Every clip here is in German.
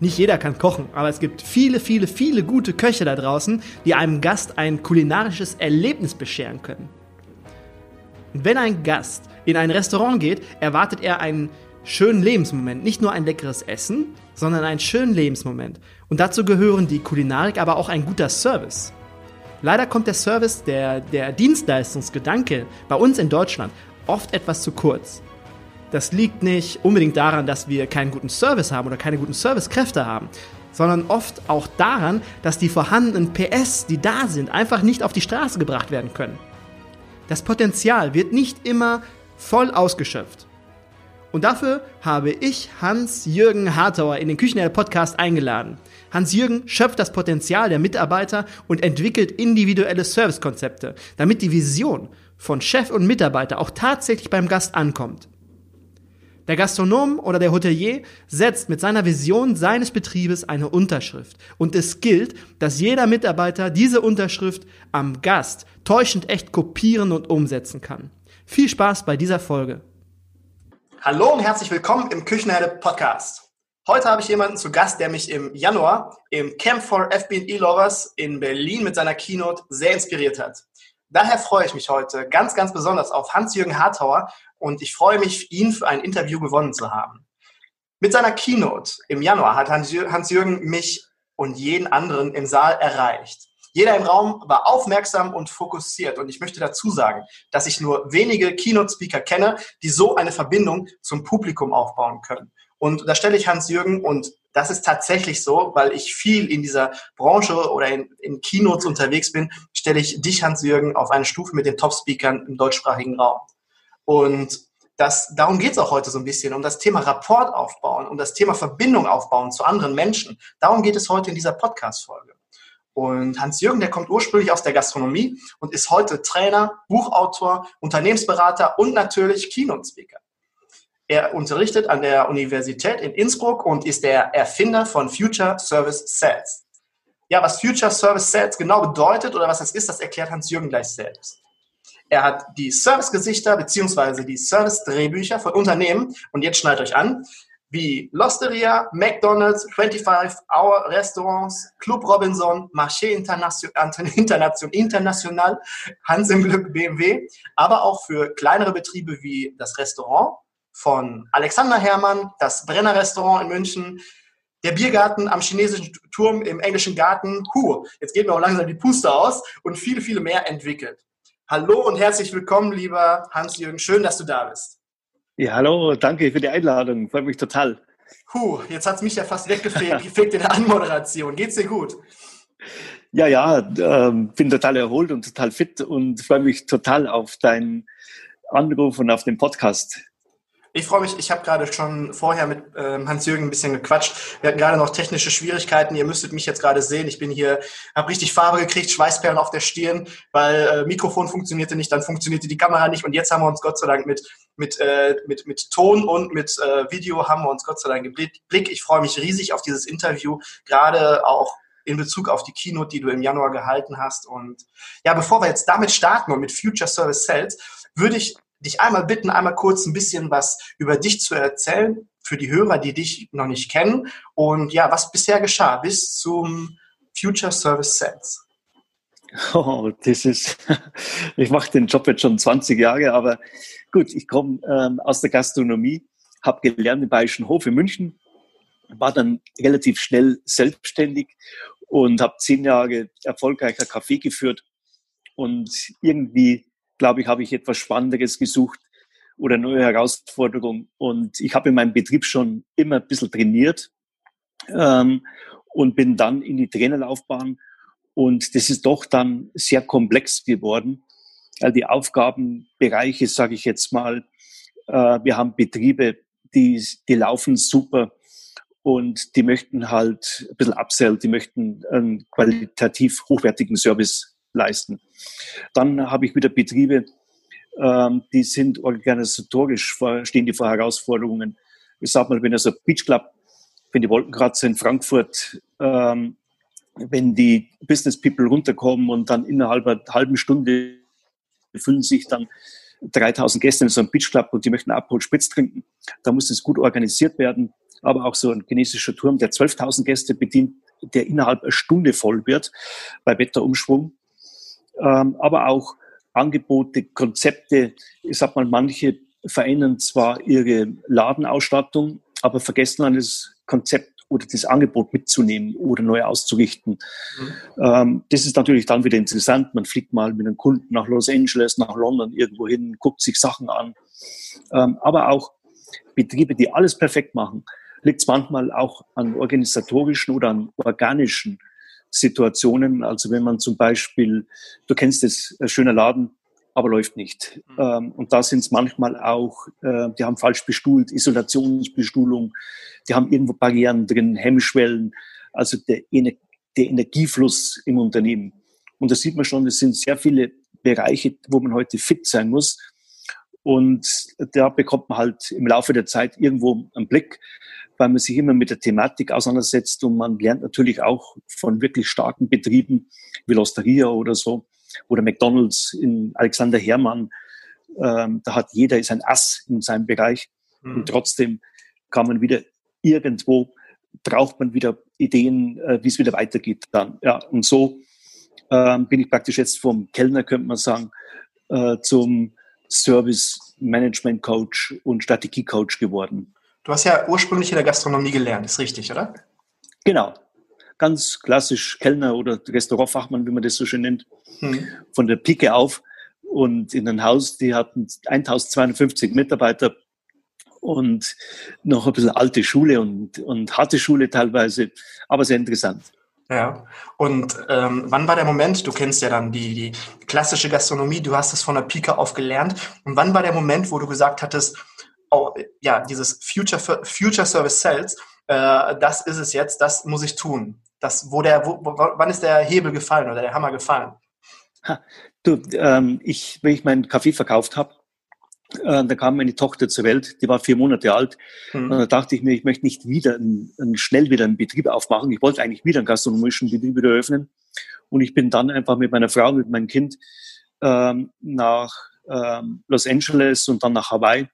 Nicht jeder kann kochen, aber es gibt viele, viele, viele gute Köche da draußen, die einem Gast ein kulinarisches Erlebnis bescheren können. Wenn ein Gast in ein Restaurant geht, erwartet er einen schönen Lebensmoment. Nicht nur ein leckeres Essen, sondern einen schönen Lebensmoment. Und dazu gehören die Kulinarik, aber auch ein guter Service. Leider kommt der Service, der, der Dienstleistungsgedanke bei uns in Deutschland oft etwas zu kurz. Das liegt nicht unbedingt daran, dass wir keinen guten Service haben oder keine guten Servicekräfte haben, sondern oft auch daran, dass die vorhandenen PS, die da sind, einfach nicht auf die Straße gebracht werden können. Das Potenzial wird nicht immer voll ausgeschöpft. Und dafür habe ich Hans-Jürgen Hartauer in den Küchenherde Podcast eingeladen. Hans-Jürgen schöpft das Potenzial der Mitarbeiter und entwickelt individuelle Servicekonzepte, damit die Vision von Chef und Mitarbeiter auch tatsächlich beim Gast ankommt. Der Gastronom oder der Hotelier setzt mit seiner Vision seines Betriebes eine Unterschrift. Und es gilt, dass jeder Mitarbeiter diese Unterschrift am Gast täuschend echt kopieren und umsetzen kann. Viel Spaß bei dieser Folge. Hallo und herzlich willkommen im Küchenherde Podcast. Heute habe ich jemanden zu Gast, der mich im Januar im Camp for FB&E Lovers in Berlin mit seiner Keynote sehr inspiriert hat. Daher freue ich mich heute ganz, ganz besonders auf Hans-Jürgen Hartauer und ich freue mich, ihn für ein Interview gewonnen zu haben. Mit seiner Keynote im Januar hat Hans-Jürgen mich und jeden anderen im Saal erreicht. Jeder im Raum war aufmerksam und fokussiert. Und ich möchte dazu sagen, dass ich nur wenige Keynote-Speaker kenne, die so eine Verbindung zum Publikum aufbauen können. Und da stelle ich Hans-Jürgen, und das ist tatsächlich so, weil ich viel in dieser Branche oder in, in Keynotes unterwegs bin, stelle ich dich, Hans-Jürgen, auf eine Stufe mit den Top-Speakern im deutschsprachigen Raum. Und das, darum geht es auch heute so ein bisschen, um das Thema Rapport aufbauen, um das Thema Verbindung aufbauen zu anderen Menschen. Darum geht es heute in dieser Podcast-Folge. Und Hans-Jürgen, der kommt ursprünglich aus der Gastronomie und ist heute Trainer, Buchautor, Unternehmensberater und natürlich Keynote-Speaker. Er unterrichtet an der Universität in Innsbruck und ist der Erfinder von Future Service Sales. Ja, was Future Service Sales genau bedeutet oder was das ist, das erklärt Hans-Jürgen gleich selbst. Er hat die Servicegesichter beziehungsweise die Service-Drehbücher von Unternehmen und jetzt schneidet euch an, wie Losteria, McDonald's, 25 Hour Restaurants, Club Robinson, Marché International, International, Hans im Glück BMW, aber auch für kleinere Betriebe wie das Restaurant von Alexander Hermann, das Brenner Restaurant in München, der Biergarten am chinesischen Turm im englischen Garten, huh, jetzt geht mir auch langsam die Puste aus und viele, viele mehr entwickelt. Hallo und herzlich willkommen, lieber Hans-Jürgen. Schön, dass du da bist. Ja, hallo, danke für die Einladung. Freut mich total. Puh, jetzt hat es mich ja fast weggefegt in der Anmoderation. Geht's dir gut? Ja, ja, äh, bin total erholt und total fit und freue mich total auf deinen Anruf und auf den Podcast. Ich freue mich, ich habe gerade schon vorher mit ähm, Hans-Jürgen ein bisschen gequatscht. Wir hatten gerade noch technische Schwierigkeiten. Ihr müsstet mich jetzt gerade sehen. Ich bin hier, habe richtig Farbe gekriegt, Schweißperlen auf der Stirn, weil äh, Mikrofon funktionierte nicht, dann funktionierte die Kamera nicht und jetzt haben wir uns Gott sei Dank mit, mit, äh, mit, mit Ton und mit äh, Video haben wir uns Gott sei Dank geblickt. Ich freue mich riesig auf dieses Interview, gerade auch in Bezug auf die Keynote, die du im Januar gehalten hast. Und ja, bevor wir jetzt damit starten und mit Future Service Sales, würde ich dich einmal bitten, einmal kurz ein bisschen was über dich zu erzählen für die Hörer, die dich noch nicht kennen und ja, was bisher geschah bis zum Future Service Sales. Oh, das ist, ich mache den Job jetzt schon 20 Jahre, aber gut, ich komme ähm, aus der Gastronomie, habe gelernt im Bayerischen Hof in München, war dann relativ schnell selbstständig und habe zehn Jahre erfolgreicher Kaffee geführt und irgendwie, glaube ich, habe ich etwas Spannenderes gesucht oder neue Herausforderungen. Und ich habe in meinem Betrieb schon immer ein bisschen trainiert ähm, und bin dann in die Trainerlaufbahn. Und das ist doch dann sehr komplex geworden. Also die Aufgabenbereiche, sage ich jetzt mal, äh, wir haben Betriebe, die, die laufen super und die möchten halt ein bisschen upsell, die möchten einen qualitativ hochwertigen Service leisten. Dann habe ich wieder Betriebe, ähm, die sind organisatorisch, vor, stehen die vor Herausforderungen. Ich sag mal, wenn also Beach Club, wenn die Wolkenkratzer in Frankfurt, ähm, wenn die Business People runterkommen und dann innerhalb einer halben Stunde füllen sich dann 3000 Gäste in so einem Beach Club und die möchten Abhol Spritz trinken, da muss es gut organisiert werden. Aber auch so ein chinesischer Turm, der 12.000 Gäste bedient, der innerhalb einer Stunde voll wird bei Wetterumschwung. Ähm, aber auch Angebote, Konzepte. Ich sag mal, manche verändern zwar ihre Ladenausstattung, aber vergessen dann das Konzept oder das Angebot mitzunehmen oder neu auszurichten. Mhm. Ähm, das ist natürlich dann wieder interessant. Man fliegt mal mit einem Kunden nach Los Angeles, nach London irgendwo hin, guckt sich Sachen an. Ähm, aber auch Betriebe, die alles perfekt machen, liegt es manchmal auch an organisatorischen oder an organischen Situationen. Also wenn man zum Beispiel, du kennst es, ein schöner Laden, aber läuft nicht. Mhm. Ähm, und da sind es manchmal auch, äh, die haben falsch bestuhlt, Isolationsbestuhlung, die haben irgendwo Barrieren drin, Hemmschwellen, also der, der Energiefluss im Unternehmen. Und da sieht man schon, es sind sehr viele Bereiche, wo man heute fit sein muss. Und da bekommt man halt im Laufe der Zeit irgendwo einen Blick weil man sich immer mit der Thematik auseinandersetzt und man lernt natürlich auch von wirklich starken Betrieben wie Losteria oder so oder McDonalds in Alexander Hermann. Ähm, da hat jeder ist ein Ass in seinem Bereich mhm. und trotzdem kann man wieder irgendwo braucht man wieder Ideen, äh, wie es wieder weitergeht dann. Ja, und so ähm, bin ich praktisch jetzt vom Kellner, könnte man sagen, äh, zum Service Management Coach und Strategie Coach geworden. Du hast ja ursprünglich in der Gastronomie gelernt, ist richtig, oder? Genau. Ganz klassisch Kellner oder Restaurantfachmann, wie man das so schön nennt. Hm. Von der Pike auf. Und in ein Haus, die hatten 1250 Mitarbeiter und noch ein bisschen alte Schule und, und harte Schule teilweise, aber sehr interessant. Ja, und ähm, wann war der Moment, du kennst ja dann die, die klassische Gastronomie, du hast es von der Pike auf gelernt, und wann war der Moment, wo du gesagt hattest, auch, ja, dieses Future, Future Service Sales, äh, das ist es jetzt, das muss ich tun. Das, wo der, wo, wann ist der Hebel gefallen oder der Hammer gefallen? Ha, du, ähm, ich, wenn ich meinen Kaffee verkauft habe, äh, da kam meine Tochter zur Welt, die war vier Monate alt. Mhm. Und da dachte ich mir, ich möchte nicht wieder ein, ein, schnell wieder einen Betrieb aufmachen. Ich wollte eigentlich wieder einen gastronomischen Betrieb wieder öffnen. Und ich bin dann einfach mit meiner Frau, mit meinem Kind ähm, nach ähm, Los Angeles und dann nach Hawaii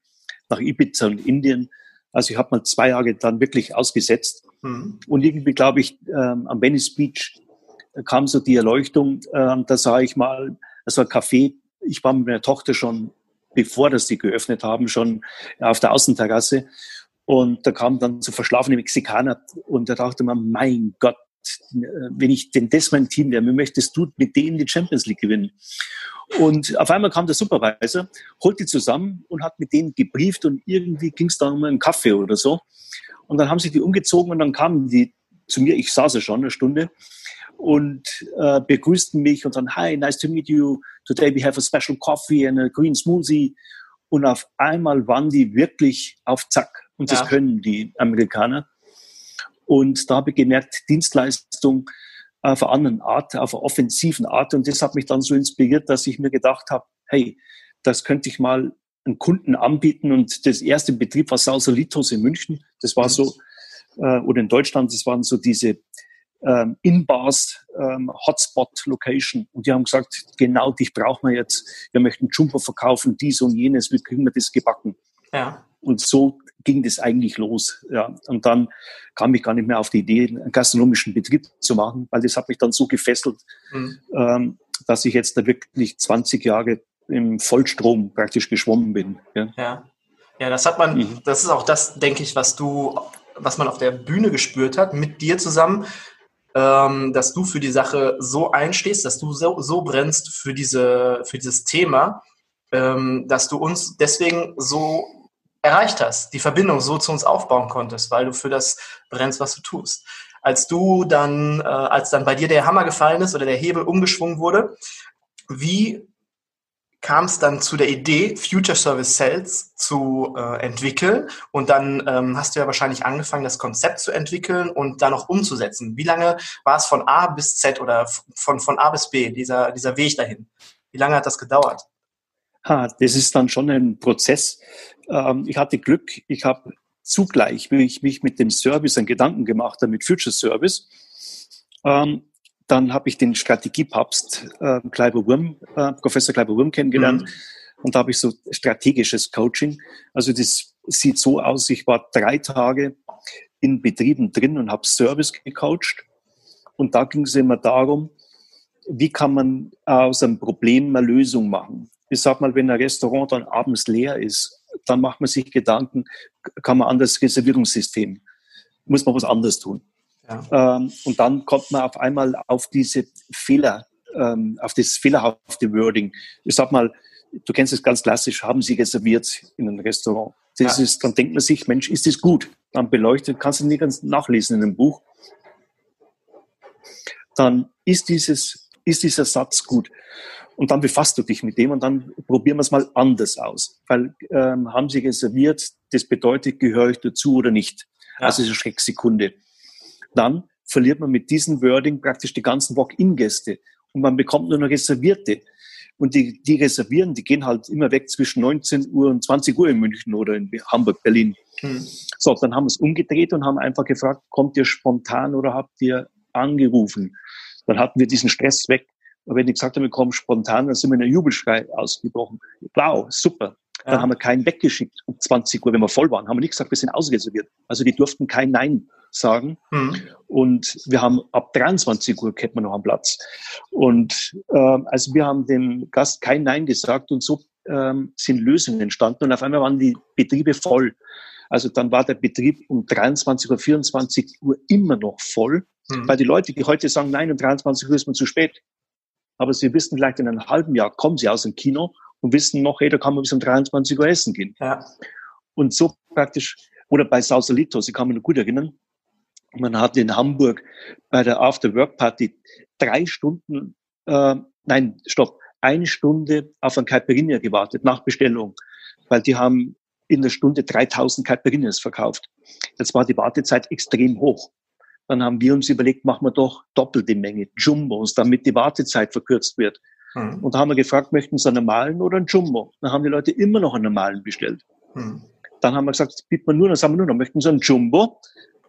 nach Ibiza und Indien. Also ich habe mal zwei Jahre dann wirklich ausgesetzt. Mhm. Und irgendwie, glaube ich, ähm, am Venice Beach kam so die Erleuchtung. Ähm, da sah ich mal, das war ein Café. Ich war mit meiner Tochter schon, bevor das die geöffnet haben, schon auf der Außenterrasse. Und da kamen dann so verschlafene Mexikaner und da dachte man, mein Gott, wenn ich denn das mein Team wäre, möchtest du mit denen die Champions League gewinnen? Und auf einmal kam der Supervisor, holt die zusammen und hat mit denen gebrieft und irgendwie ging es dann um einen Kaffee oder so. Und dann haben sich die umgezogen und dann kamen die zu mir, ich saß ja schon eine Stunde, und äh, begrüßten mich und dann, hi, nice to meet you. Today we have a special coffee and a green smoothie. Und auf einmal waren die wirklich auf Zack. Und das ja. können die Amerikaner. Und da habe ich gemerkt, Dienstleistung auf einer anderen Art, auf einer offensiven Art. Und das hat mich dann so inspiriert, dass ich mir gedacht habe, hey, das könnte ich mal einen Kunden anbieten. Und das erste Betrieb war Sausalitos in München. Das war so, äh, oder in Deutschland, das waren so diese ähm, In-Bars, ähm, Hotspot-Location. Und die haben gesagt, genau dich brauchen wir jetzt. Wir möchten Jumper verkaufen, dies und jenes. Wie kriegen wir das gebacken? Ja. Und so ging das eigentlich los. Ja. Und dann kam ich gar nicht mehr auf die Idee, einen gastronomischen Betrieb zu machen, weil das hat mich dann so gefesselt, mhm. ähm, dass ich jetzt da wirklich 20 Jahre im Vollstrom praktisch geschwommen bin. Ja, ja. ja das hat man, mhm. das ist auch das, denke ich, was du, was man auf der Bühne gespürt hat, mit dir zusammen. ähm, dass du für die Sache so einstehst, dass du so, so brennst für, diese, für dieses Thema, ähm, dass du uns deswegen so erreicht hast, die Verbindung so zu uns aufbauen konntest, weil du für das brennst, was du tust. Als du dann, äh, als dann bei dir der Hammer gefallen ist oder der Hebel umgeschwungen wurde, wie kam es dann zu der Idee, Future Service Sales zu äh, entwickeln. Und dann ähm, hast du ja wahrscheinlich angefangen, das Konzept zu entwickeln und dann noch umzusetzen. Wie lange war es von A bis Z oder von, von A bis B, dieser, dieser Weg dahin? Wie lange hat das gedauert? Ha, das ist dann schon ein Prozess. Ähm, ich hatte Glück, ich habe zugleich, wie ich mich mit dem Service einen Gedanken gemacht habe, mit Future Service, ähm, dann habe ich den Strategiepapst äh, Kleiber Wurm, äh, Professor Kleiber Wurm kennengelernt. Mhm. Und da habe ich so strategisches Coaching. Also das sieht so aus, ich war drei Tage in Betrieben drin und habe Service gecoacht. Und da ging es immer darum, wie kann man aus einem Problem eine Lösung machen. Ich sag mal, wenn ein Restaurant dann abends leer ist, dann macht man sich Gedanken, kann man an das Reservierungssystem, muss man was anderes tun. Ja. Ähm, und dann kommt man auf einmal auf diese Fehler, ähm, auf das fehlerhafte Wording. Ich sag mal, du kennst es ganz klassisch, haben Sie reserviert in einem Restaurant. Das ja. ist, dann denkt man sich, Mensch, ist das gut? Dann beleuchtet, kannst du nicht ganz nachlesen in einem Buch. Dann ist dieses, ist dieser Satz gut. Und dann befasst du dich mit dem und dann probieren wir es mal anders aus. Weil ähm, haben Sie reserviert, das bedeutet, gehöre ich dazu oder nicht? Ja. Also ist eine Schrecksekunde dann verliert man mit diesem Wording praktisch die ganzen Walk-in-Gäste und man bekommt nur noch Reservierte. Und die, die reservieren, die gehen halt immer weg zwischen 19 Uhr und 20 Uhr in München oder in Hamburg, Berlin. Hm. So, dann haben wir es umgedreht und haben einfach gefragt, kommt ihr spontan oder habt ihr angerufen? Dann hatten wir diesen Stress weg. Aber wenn die gesagt haben, wir kommen spontan, dann sind wir in einer Jubelschrei ausgebrochen. Wow, super. Dann ja. haben wir keinen weggeschickt um 20 Uhr, wenn wir voll waren. Haben wir nicht gesagt, wir sind ausreserviert. Also die durften kein Nein sagen. Mhm. Und wir haben ab 23 Uhr kennt man noch am Platz. Und äh, also wir haben dem Gast kein Nein gesagt und so ähm, sind Lösungen entstanden. Und auf einmal waren die Betriebe voll. Also dann war der Betrieb um 23 Uhr, 24 Uhr immer noch voll, mhm. weil die Leute, die heute sagen, nein, um 23 Uhr ist man zu spät. Aber sie wissen vielleicht in einem halben Jahr kommen sie aus dem Kino und wissen noch, hey, da kann man bis um 23 Uhr essen gehen. Ja. Und so praktisch, oder bei Sausalito, Sie kann mich noch gut erinnern, man hat in Hamburg bei der After-Work-Party drei Stunden, äh, nein, stopp, eine Stunde auf ein Caipirinha gewartet nach Bestellung, weil die haben in der Stunde 3000 Caipirinhas verkauft. Jetzt war die Wartezeit extrem hoch. Dann haben wir uns überlegt, machen wir doch doppelte Menge Jumbos, damit die Wartezeit verkürzt wird. Mhm. Und da haben wir gefragt, möchten Sie einen normalen oder einen Jumbo? Dann haben die Leute immer noch einen normalen bestellt. Mhm. Dann haben wir gesagt, das bieten wir nur, dann sagen wir nur noch, möchten Sie einen Jumbo?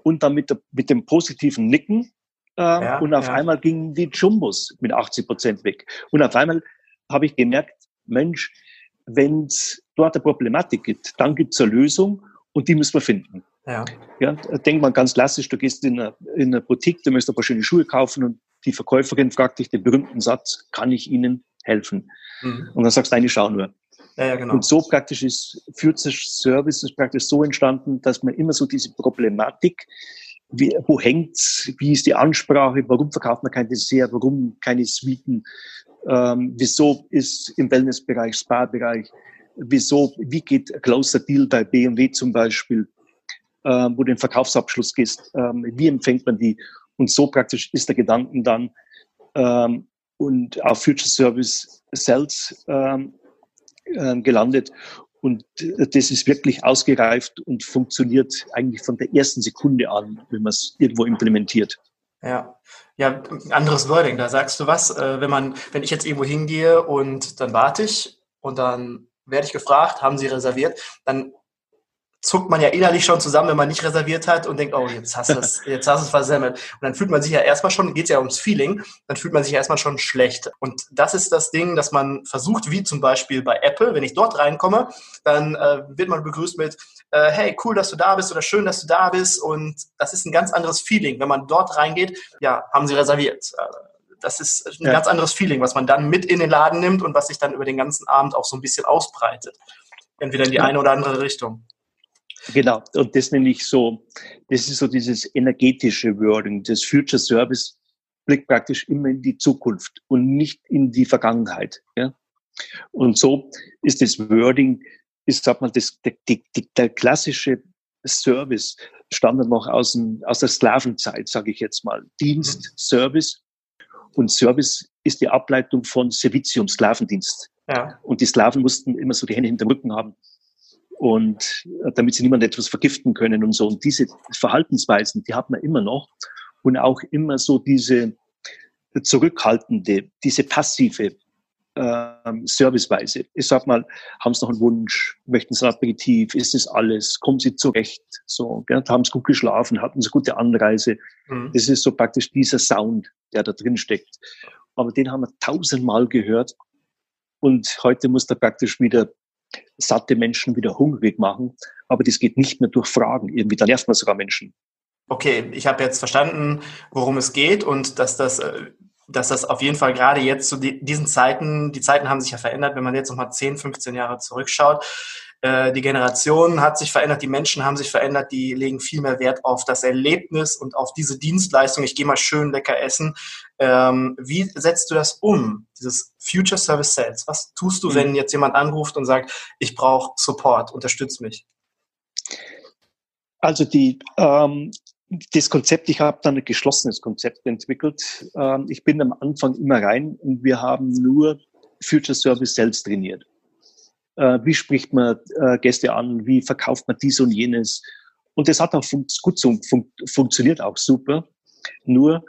und dann mit, der, mit dem positiven Nicken. Äh, ja, und auf ja. einmal gingen die Jumbos mit 80 Prozent weg. Und auf einmal habe ich gemerkt, Mensch, wenn es dort eine Problematik gibt, dann gibt es eine Lösung und die müssen wir finden. Ja. Ja, denk mal ganz klassisch, du gehst in eine, in eine Boutique, du möchtest ein paar schöne Schuhe kaufen und die Verkäuferin fragt dich den berühmten Satz, kann ich Ihnen helfen? Mhm. Und dann sagst du, nein, ich schau nur. Ja, ja, genau. Und so praktisch ist Future Service ist praktisch so entstanden, dass man immer so diese Problematik, wie, wo hängt's, wie ist die Ansprache, warum verkauft man kein Dessert, warum keine Suiten, ähm, wieso ist im Wellnessbereich, Spa-Bereich, wieso, wie geht Closer Deal bei BMW zum Beispiel, ähm, wo du den Verkaufsabschluss gehst, ähm, wie empfängt man die? Und so praktisch ist der Gedanken dann, ähm, und auf Future Service Sales ähm, äh, gelandet. Und äh, das ist wirklich ausgereift und funktioniert eigentlich von der ersten Sekunde an, wenn man es irgendwo implementiert. Ja, ja, anderes Wording, da sagst du was, äh, wenn man, wenn ich jetzt irgendwo hingehe und dann warte ich und dann werde ich gefragt, haben Sie reserviert, dann zuckt man ja innerlich schon zusammen, wenn man nicht reserviert hat und denkt, oh, jetzt hast du es, jetzt hast du es versemmelt. Und dann fühlt man sich ja erstmal schon, geht es ja ums Feeling, dann fühlt man sich ja erstmal schon schlecht. Und das ist das Ding, dass man versucht, wie zum Beispiel bei Apple, wenn ich dort reinkomme, dann äh, wird man begrüßt mit, äh, hey, cool, dass du da bist oder schön, dass du da bist. Und das ist ein ganz anderes Feeling. Wenn man dort reingeht, ja, haben sie reserviert. Äh, das ist ein ja. ganz anderes Feeling, was man dann mit in den Laden nimmt und was sich dann über den ganzen Abend auch so ein bisschen ausbreitet. Entweder in die eine oder andere Richtung. Genau, und das nenne ich so, das ist so dieses energetische Wording. Das Future Service blickt praktisch immer in die Zukunft und nicht in die Vergangenheit. Ja? Und so ist das Wording, ist, sag mal, das, der, der, der klassische Service stammt noch aus, dem, aus der Sklavenzeit, sage ich jetzt mal. Dienst, mhm. Service. Und Service ist die Ableitung von Servitium, Sklavendienst. Ja. Und die Sklaven mussten immer so die Hände hinter dem Rücken haben. Und äh, damit sie niemand etwas vergiften können und so. Und diese Verhaltensweisen, die hat man immer noch. Und auch immer so diese zurückhaltende, diese passive ähm, Serviceweise. Ich sag mal, haben Sie noch einen Wunsch? Möchten Sie ein Aperitif? Ist das alles? Kommen Sie zurecht? So, gell? haben Sie gut geschlafen? Hatten Sie gute Anreise? Mhm. Das ist so praktisch dieser Sound, der da drin steckt. Aber den haben wir tausendmal gehört. Und heute muss er praktisch wieder satte Menschen wieder hungrig machen. Aber das geht nicht mehr durch Fragen. Irgendwie, da nervt man sogar Menschen. Okay, ich habe jetzt verstanden, worum es geht und dass das äh, dass das auf jeden Fall gerade jetzt zu diesen Zeiten, die Zeiten haben sich ja verändert, wenn man jetzt nochmal 10, 15 Jahre zurückschaut. Äh, die Generation hat sich verändert, die Menschen haben sich verändert, die legen viel mehr Wert auf das Erlebnis und auf diese Dienstleistung. Ich gehe mal schön lecker essen. Ähm, wie setzt du das um, dieses Future Service Sales? Was tust du, mhm. wenn jetzt jemand anruft und sagt, ich brauche Support, unterstütz mich? Also die, ähm, das Konzept, ich habe dann ein geschlossenes Konzept entwickelt. Ähm, ich bin am Anfang immer rein und wir haben nur Future Service selbst trainiert. Äh, wie spricht man äh, Gäste an? Wie verkauft man dies und jenes? Und das hat auch gut fun funktioniert auch super. Nur,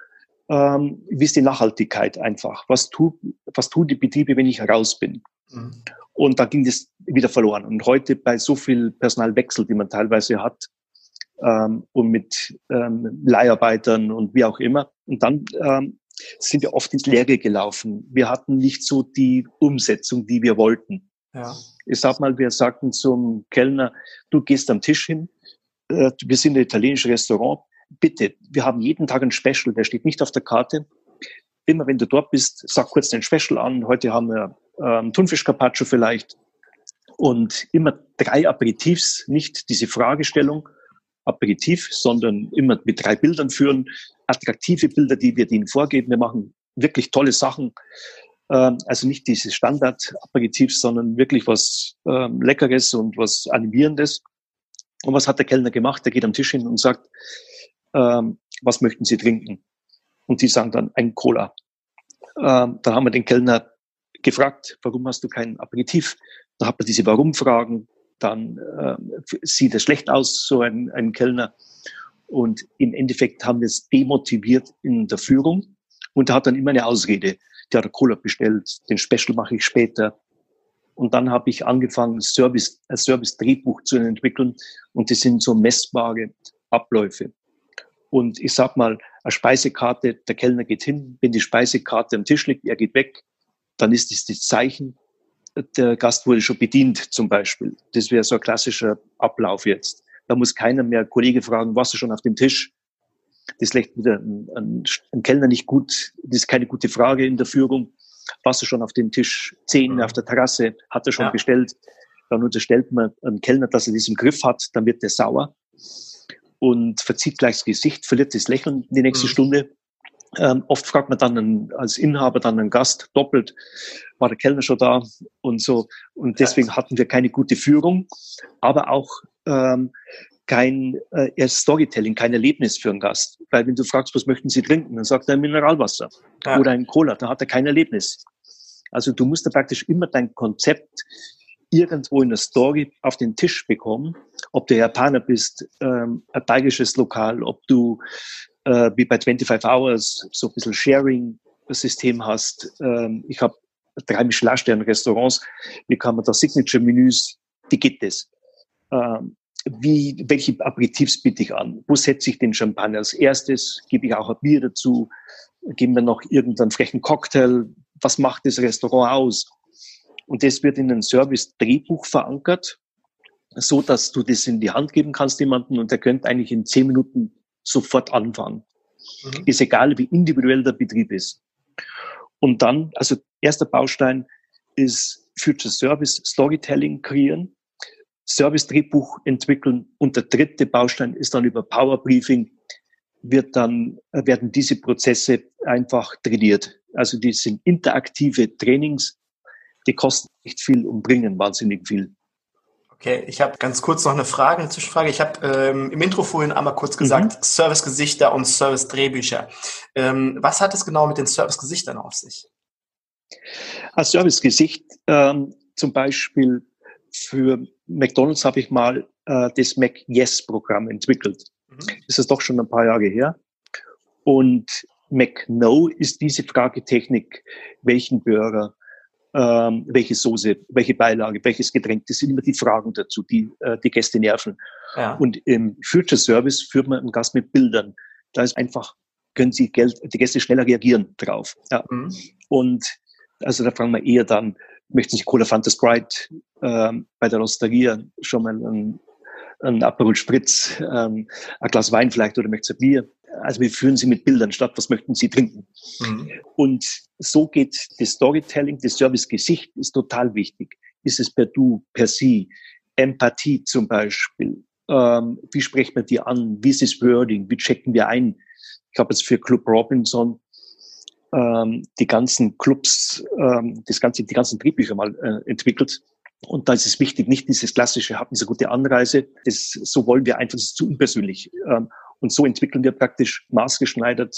ähm, wie ist die Nachhaltigkeit einfach? Was, tu, was tun die Betriebe, wenn ich raus bin? Mhm. Und da ging das wieder verloren. Und heute bei so viel Personalwechsel, die man teilweise hat, ähm, und mit ähm, Leiharbeitern und wie auch immer. Und dann ähm, sind wir oft ins Leere gelaufen. Wir hatten nicht so die Umsetzung, die wir wollten. Ja. Ich sag mal, wir sagten zum Kellner, du gehst am Tisch hin, äh, wir sind ein italienisches Restaurant, bitte, wir haben jeden Tag ein Special, der steht nicht auf der Karte. Immer wenn du dort bist, sag kurz den Special an. Heute haben wir ähm, Thunfisch Carpaccio vielleicht. Und immer drei Aperitifs, nicht diese Fragestellung. Aperitif, sondern immer mit drei Bildern führen, attraktive Bilder, die wir ihnen vorgeben. Wir machen wirklich tolle Sachen. Ähm, also nicht diese Standard-Aperitifs, sondern wirklich was ähm, Leckeres und was Animierendes. Und was hat der Kellner gemacht? Der geht am Tisch hin und sagt, ähm, was möchten Sie trinken? Und die sagen dann ein Cola. dann haben wir den Kellner gefragt, warum hast du kein Aperitif? Da hat man diese Warum-Fragen dann äh, sieht er schlecht aus, so ein, ein Kellner. Und im Endeffekt haben wir es demotiviert in der Führung. Und er hat dann immer eine Ausrede. Der hat Cola bestellt, den Special mache ich später. Und dann habe ich angefangen, Service, ein Service-Drehbuch zu entwickeln. Und das sind so messbare Abläufe. Und ich sag mal, eine Speisekarte, der Kellner geht hin, wenn die Speisekarte am Tisch liegt, er geht weg, dann ist das das Zeichen, der Gast wurde schon bedient zum Beispiel. Das wäre so ein klassischer Ablauf jetzt. Da muss keiner mehr Kollege fragen, was ist schon auf dem Tisch? Das lässt wieder ein, Kellner nicht gut. Das ist keine gute Frage in der Führung. Was ist schon auf dem Tisch? Zehn mhm. auf der Terrasse, hat er schon ja. bestellt. Dann unterstellt man einen Kellner, dass er das im Griff hat, dann wird er sauer und verzieht gleich das Gesicht, verliert das Lächeln die nächste mhm. Stunde. Ähm, oft fragt man dann einen, als Inhaber dann einen Gast doppelt, war der Kellner schon da und so. Und deswegen hatten wir keine gute Führung, aber auch ähm, kein äh, Storytelling, kein Erlebnis für einen Gast. Weil wenn du fragst, was möchten Sie trinken, dann sagt er Mineralwasser ja. oder ein Cola, da hat er kein Erlebnis. Also du musst da praktisch immer dein Konzept irgendwo in der Story auf den Tisch bekommen, ob du Japaner bist, ähm, ein bayerisches Lokal, ob du äh, wie bei 25 Hours so ein bisschen Sharing-System hast. Ähm, ich habe drei Michelin-Sterne-Restaurants. Wie kann man da Signature-Menüs? Wie geht das? Ähm, wie, welche Aperitifs biete ich an? Wo setze ich den Champagner als erstes? Gebe ich auch ein Bier dazu? Geben wir noch irgendeinen frechen Cocktail? Was macht das Restaurant aus? Und das wird in ein Service-Drehbuch verankert, so dass du das in die Hand geben kannst jemanden und der könnte eigentlich in zehn Minuten sofort anfangen. Mhm. Ist egal, wie individuell der Betrieb ist. Und dann, also erster Baustein ist Future Service Storytelling kreieren. Service-Drehbuch entwickeln und der dritte Baustein ist dann über Power Briefing wird dann, werden diese Prozesse einfach trainiert. Also die sind interaktive Trainings, die kosten nicht viel und bringen wahnsinnig viel. Okay, ich habe ganz kurz noch eine Frage, eine Zwischenfrage. Ich habe ähm, im Intro vorhin einmal kurz gesagt, mhm. Servicegesichter und Service-Drehbücher. Ähm, was hat es genau mit den Servicegesichtern auf sich? Als Servicegesicht ähm, zum Beispiel für McDonald's habe ich mal äh, das Mac Yes Programm entwickelt. Mhm. Das ist doch schon ein paar Jahre her. Und Mac No ist diese Fragetechnik, welchen Burger, ähm, welche Soße, welche Beilage, welches Getränk, das sind immer die Fragen dazu, die äh, die Gäste nerven. Ja. Und im Future Service führt man einen Gast mit Bildern. Da ist einfach, können Sie Geld, die Gäste schneller reagieren drauf. Ja. Mhm. Und also da fragen wir eher dann, möchten Sie Cola Fanta Sprite ähm, bei der Osteria schon mal ein, ein Aperol Spritz, ähm, ein Glas Wein vielleicht oder möchten Sie Bier? Also wir führen sie mit Bildern statt, was möchten sie trinken. Mhm. Und so geht das Storytelling, das Service-Gesicht ist total wichtig. Ist es per Du, per Sie, Empathie zum Beispiel. Ähm, wie sprechen wir die an? Wie ist das Wording? Wie checken wir ein? Ich habe jetzt für Club Robinson ähm, die ganzen Clubs, ähm, das ganze, die ganzen Drehbücher mal äh, entwickelt. Und da ist es wichtig, nicht dieses klassische, hatten Sie eine gute Anreise. Das, so wollen wir einfach, das ist zu unpersönlich. Ähm, und so entwickeln wir praktisch maßgeschneidert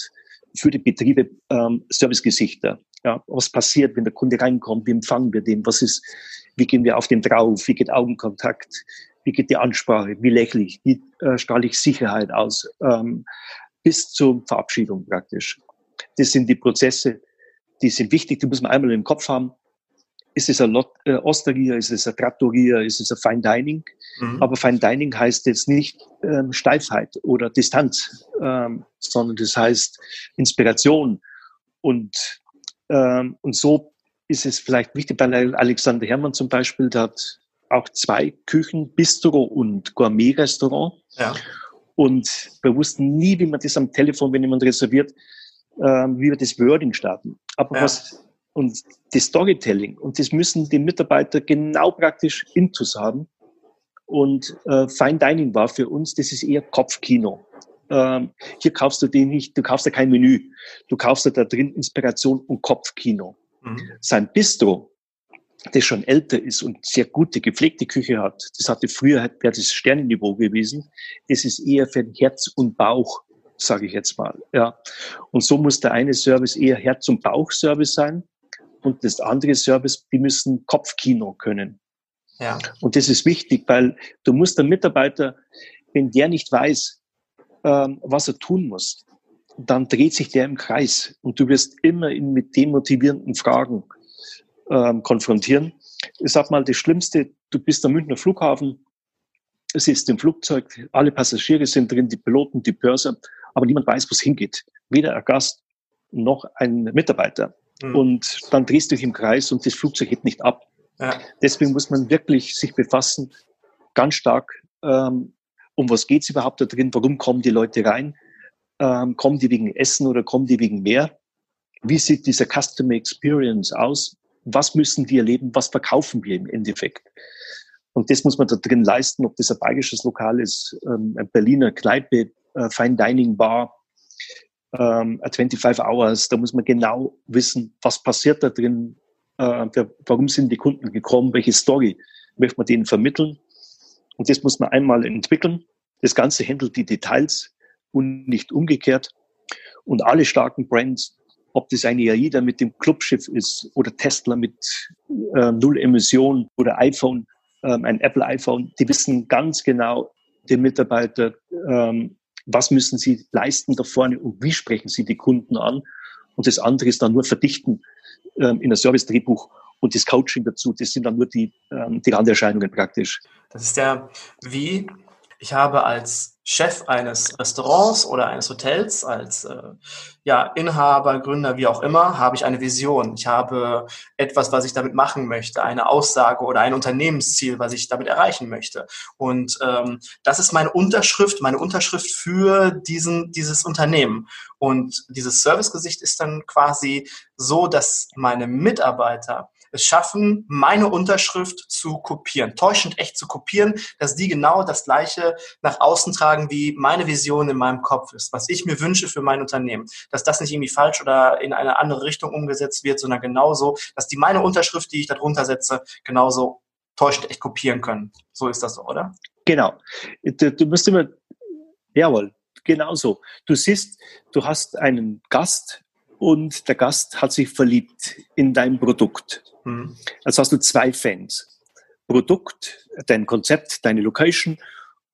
für die Betriebe ähm, Servicegesichter. Ja, was passiert, wenn der Kunde reinkommt? Wie empfangen wir den? Was ist, wie gehen wir auf den drauf? Wie geht Augenkontakt? Wie geht die Ansprache? Wie lächle ich? Wie äh, strahle ich Sicherheit aus? Ähm, bis zur Verabschiedung praktisch. Das sind die Prozesse, die sind wichtig, die muss man einmal im Kopf haben. Ist es ein Lot, äh, Osteria, ist es ein Trattoria, ist es ein Fine Dining? Mhm. Aber Fine Dining heißt jetzt nicht ähm, Steifheit oder Distanz, ähm, sondern das heißt Inspiration. Und, ähm, und so ist es vielleicht wichtig bei Alexander Herrmann zum Beispiel, der hat auch zwei Küchen, Bistro und Gourmet-Restaurant. Ja. Und wir wussten nie, wie man das am Telefon, wenn jemand reserviert, ähm, wie wir das Wording starten. Aber ja. was und das Storytelling und das müssen die Mitarbeiter genau praktisch intus haben. Und äh, Fine Dining war für uns, das ist eher Kopfkino. Ähm, hier kaufst du dir nicht, du kaufst ja kein Menü, du kaufst dir da drin Inspiration und Kopfkino. Mhm. Sein Bistro, das schon älter ist und sehr gute, gepflegte Küche hat, das hatte früher, wäre das Sternenniveau gewesen, das ist eher für Herz und Bauch sage ich jetzt mal. Ja. Und so muss der eine Service eher Herz- und Bauchservice sein und das andere Service, die müssen Kopfkino können. Ja. Und das ist wichtig, weil du musst der Mitarbeiter, wenn der nicht weiß, ähm, was er tun muss, dann dreht sich der im Kreis und du wirst immer ihn mit demotivierenden Fragen ähm, konfrontieren. Ich sag mal, das Schlimmste, du bist am Münchner Flughafen, es ist im Flugzeug, alle Passagiere sind drin, die Piloten, die Börser aber niemand weiß, wo es hingeht. Weder ein Gast noch ein Mitarbeiter. Mhm. Und dann drehst du dich im Kreis und das Flugzeug hebt nicht ab. Ja. Deswegen muss man wirklich sich befassen, ganz stark, ähm, um was geht's überhaupt da drin, warum kommen die Leute rein, ähm, kommen die wegen Essen oder kommen die wegen mehr, wie sieht dieser Customer Experience aus, was müssen wir erleben, was verkaufen wir im Endeffekt. Und das muss man da drin leisten, ob das ein bayerisches Lokal ist, ähm, ein Berliner Kneipe, äh, Fine Dining Bar, ähm, 25 Hours, da muss man genau wissen, was passiert da drin, äh, der, warum sind die Kunden gekommen, welche Story möchte man denen vermitteln. Und das muss man einmal entwickeln. Das Ganze handelt die Details und nicht umgekehrt. Und alle starken Brands, ob das eine AIDA mit dem Clubschiff ist oder Tesla mit äh, Null Emission oder iPhone, ähm, ein Apple iPhone, die wissen ganz genau, die Mitarbeiter, ähm, was müssen sie leisten da vorne und wie sprechen sie die Kunden an. Und das andere ist dann nur verdichten ähm, in ein Service-Drehbuch und das Coaching dazu, das sind dann nur die, ähm, die Randerscheinungen praktisch. Das ist ja wie, ich habe als Chef eines Restaurants oder eines Hotels, als äh, ja, Inhaber, Gründer, wie auch immer, habe ich eine Vision. Ich habe etwas, was ich damit machen möchte, eine Aussage oder ein Unternehmensziel, was ich damit erreichen möchte. Und ähm, das ist meine Unterschrift, meine Unterschrift für diesen, dieses Unternehmen. Und dieses Servicegesicht ist dann quasi so, dass meine Mitarbeiter es schaffen, meine Unterschrift zu kopieren, täuschend echt zu kopieren, dass die genau das Gleiche nach außen tragen, wie meine Vision in meinem Kopf ist, was ich mir wünsche für mein Unternehmen. Dass das nicht irgendwie falsch oder in eine andere Richtung umgesetzt wird, sondern genauso, dass die meine Unterschrift, die ich darunter setze, genauso täuschend echt kopieren können. So ist das so, oder? Genau. Du, du musst immer, jawohl, genauso. Du siehst, du hast einen Gast und der Gast hat sich verliebt in dein Produkt. Mhm. Also hast du zwei Fans. Produkt, dein Konzept, deine Location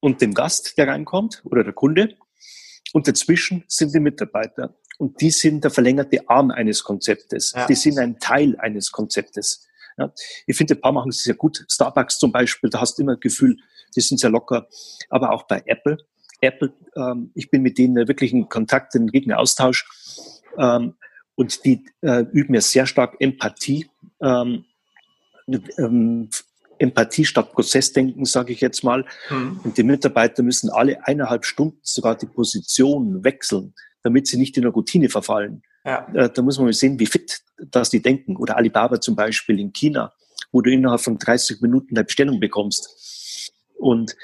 und dem Gast, der reinkommt oder der Kunde. Und dazwischen sind die Mitarbeiter. Und die sind der verlängerte Arm eines Konzeptes. Ja. Die sind ein Teil eines Konzeptes. Ja. Ich finde, ein paar machen es sehr gut. Starbucks zum Beispiel, da hast du immer das Gefühl, die sind sehr locker. Aber auch bei Apple. Apple, ähm, ich bin mit denen wirklich in Kontakt, in regen Austausch. Ähm, und die äh, üben ja sehr stark Empathie. Ähm, ähm, Empathie statt Prozessdenken, sage ich jetzt mal. Mhm. Und die Mitarbeiter müssen alle eineinhalb Stunden sogar die Position wechseln, damit sie nicht in eine Routine verfallen. Ja. Äh, da muss man mal sehen, wie fit das die denken. Oder Alibaba zum Beispiel in China, wo du innerhalb von 30 Minuten eine Bestellung bekommst. Und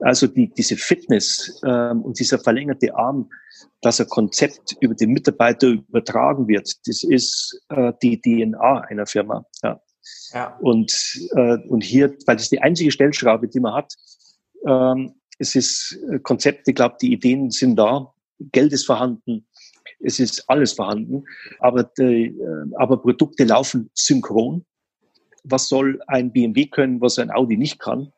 also die, diese Fitness ähm, und dieser verlängerte Arm, dass ein Konzept über die Mitarbeiter übertragen wird, das ist äh, die DNA einer Firma. Ja. ja. Und, äh, und hier, weil das die einzige Stellschraube, die man hat, ähm, es ist äh, Konzept, ich glaube, die Ideen sind da, Geld ist vorhanden, es ist alles vorhanden, aber, die, äh, aber Produkte laufen synchron. Was soll ein BMW können, was ein Audi nicht kann?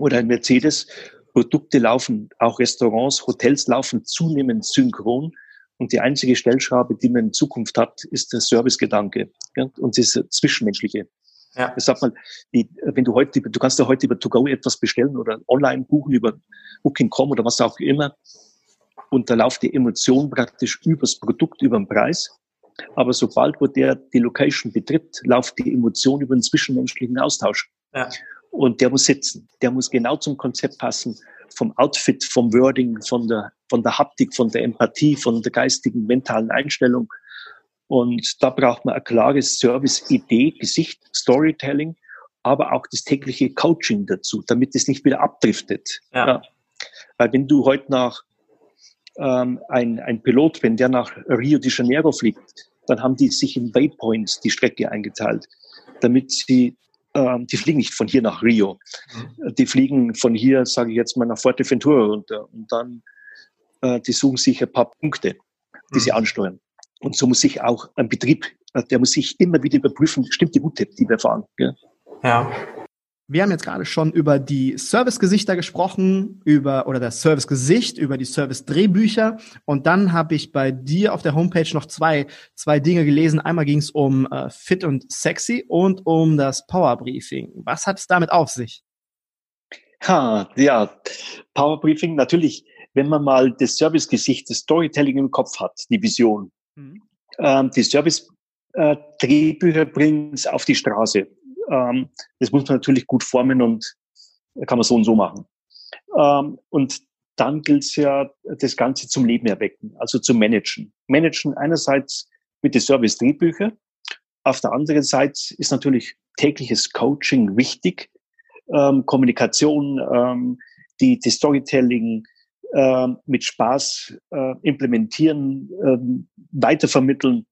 Oder ein Mercedes. Produkte laufen, auch Restaurants, Hotels laufen zunehmend synchron. Und die einzige Stellschraube, die man in Zukunft hat, ist der Servicegedanke ja, und das Zwischenmenschliche. Ja. Ich sag mal, die, wenn du heute, du kannst ja heute über To-Go etwas bestellen oder online buchen über Booking.com oder was auch immer. Und da läuft die Emotion praktisch übers Produkt, über den Preis. Aber sobald wo der die Location betritt, läuft die Emotion über den zwischenmenschlichen Austausch. Ja. Und der muss sitzen. Der muss genau zum Konzept passen, vom Outfit, vom Wording, von der, von der Haptik, von der Empathie, von der geistigen, mentalen Einstellung. Und da braucht man eine klare Service-Idee, Gesicht, Storytelling, aber auch das tägliche Coaching dazu, damit es nicht wieder abdriftet. Ja. ja. Weil wenn du heute nach ähm, ein, ein Pilot, wenn der nach Rio de Janeiro fliegt, dann haben die sich in Waypoints die Strecke eingeteilt, damit sie ähm, die fliegen nicht von hier nach Rio. Mhm. Die fliegen von hier, sage ich jetzt mal, nach Fuerteventura runter und dann, äh, die suchen sich ein paar Punkte, die mhm. sie ansteuern. Und so muss sich auch ein Betrieb, äh, der muss sich immer wieder überprüfen, stimmt die Route, die wir fahren. Gell? Ja. Wir haben jetzt gerade schon über die Servicegesichter gesprochen, über oder das Servicegesicht, über die Service-Drehbücher. Und dann habe ich bei dir auf der Homepage noch zwei, zwei Dinge gelesen. Einmal ging es um äh, Fit und Sexy und um das Power Briefing. Was hat es damit auf sich? Ha, ja, Power Briefing natürlich, wenn man mal das Servicegesicht, das Storytelling im Kopf hat, die Vision. Mhm. Ähm, die Service-Drehbücher äh, bringen es auf die Straße ähm, das muss man natürlich gut formen und kann man so und so machen. Ähm, und dann gilt es ja, das Ganze zum Leben erwecken, also zu managen. Managen einerseits mit den Service-Drehbücher, auf der anderen Seite ist natürlich tägliches Coaching wichtig, ähm, Kommunikation, ähm, die, die Storytelling äh, mit Spaß äh, implementieren, äh, weitervermitteln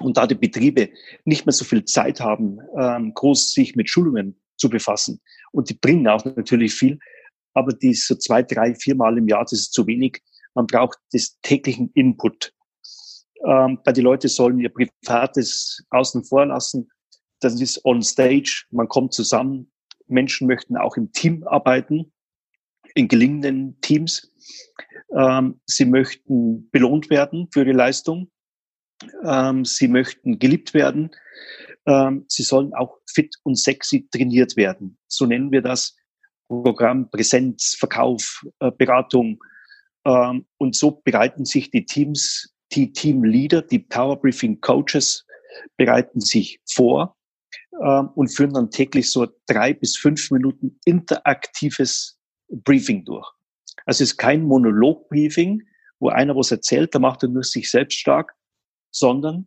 und da die Betriebe nicht mehr so viel Zeit haben, ähm, groß sich mit Schulungen zu befassen. Und die bringen auch natürlich viel, aber die so zwei, drei, viermal im Jahr, das ist zu wenig. Man braucht das täglichen Input. Ähm, weil die Leute sollen ihr Privates außen vor lassen. Das ist on stage. Man kommt zusammen. Menschen möchten auch im Team arbeiten, in gelingenden Teams. Ähm, sie möchten belohnt werden für ihre Leistung ähm, sie möchten geliebt werden. Ähm, sie sollen auch fit und sexy trainiert werden. So nennen wir das Programm Präsenz, Verkauf, äh, Beratung. Ähm, und so bereiten sich die Teams, die Teamleader, die Power Briefing Coaches bereiten sich vor ähm, und führen dann täglich so drei bis fünf Minuten interaktives Briefing durch. Also es ist kein Monolog-Briefing, wo einer was erzählt, da macht er nur sich selbst stark, sondern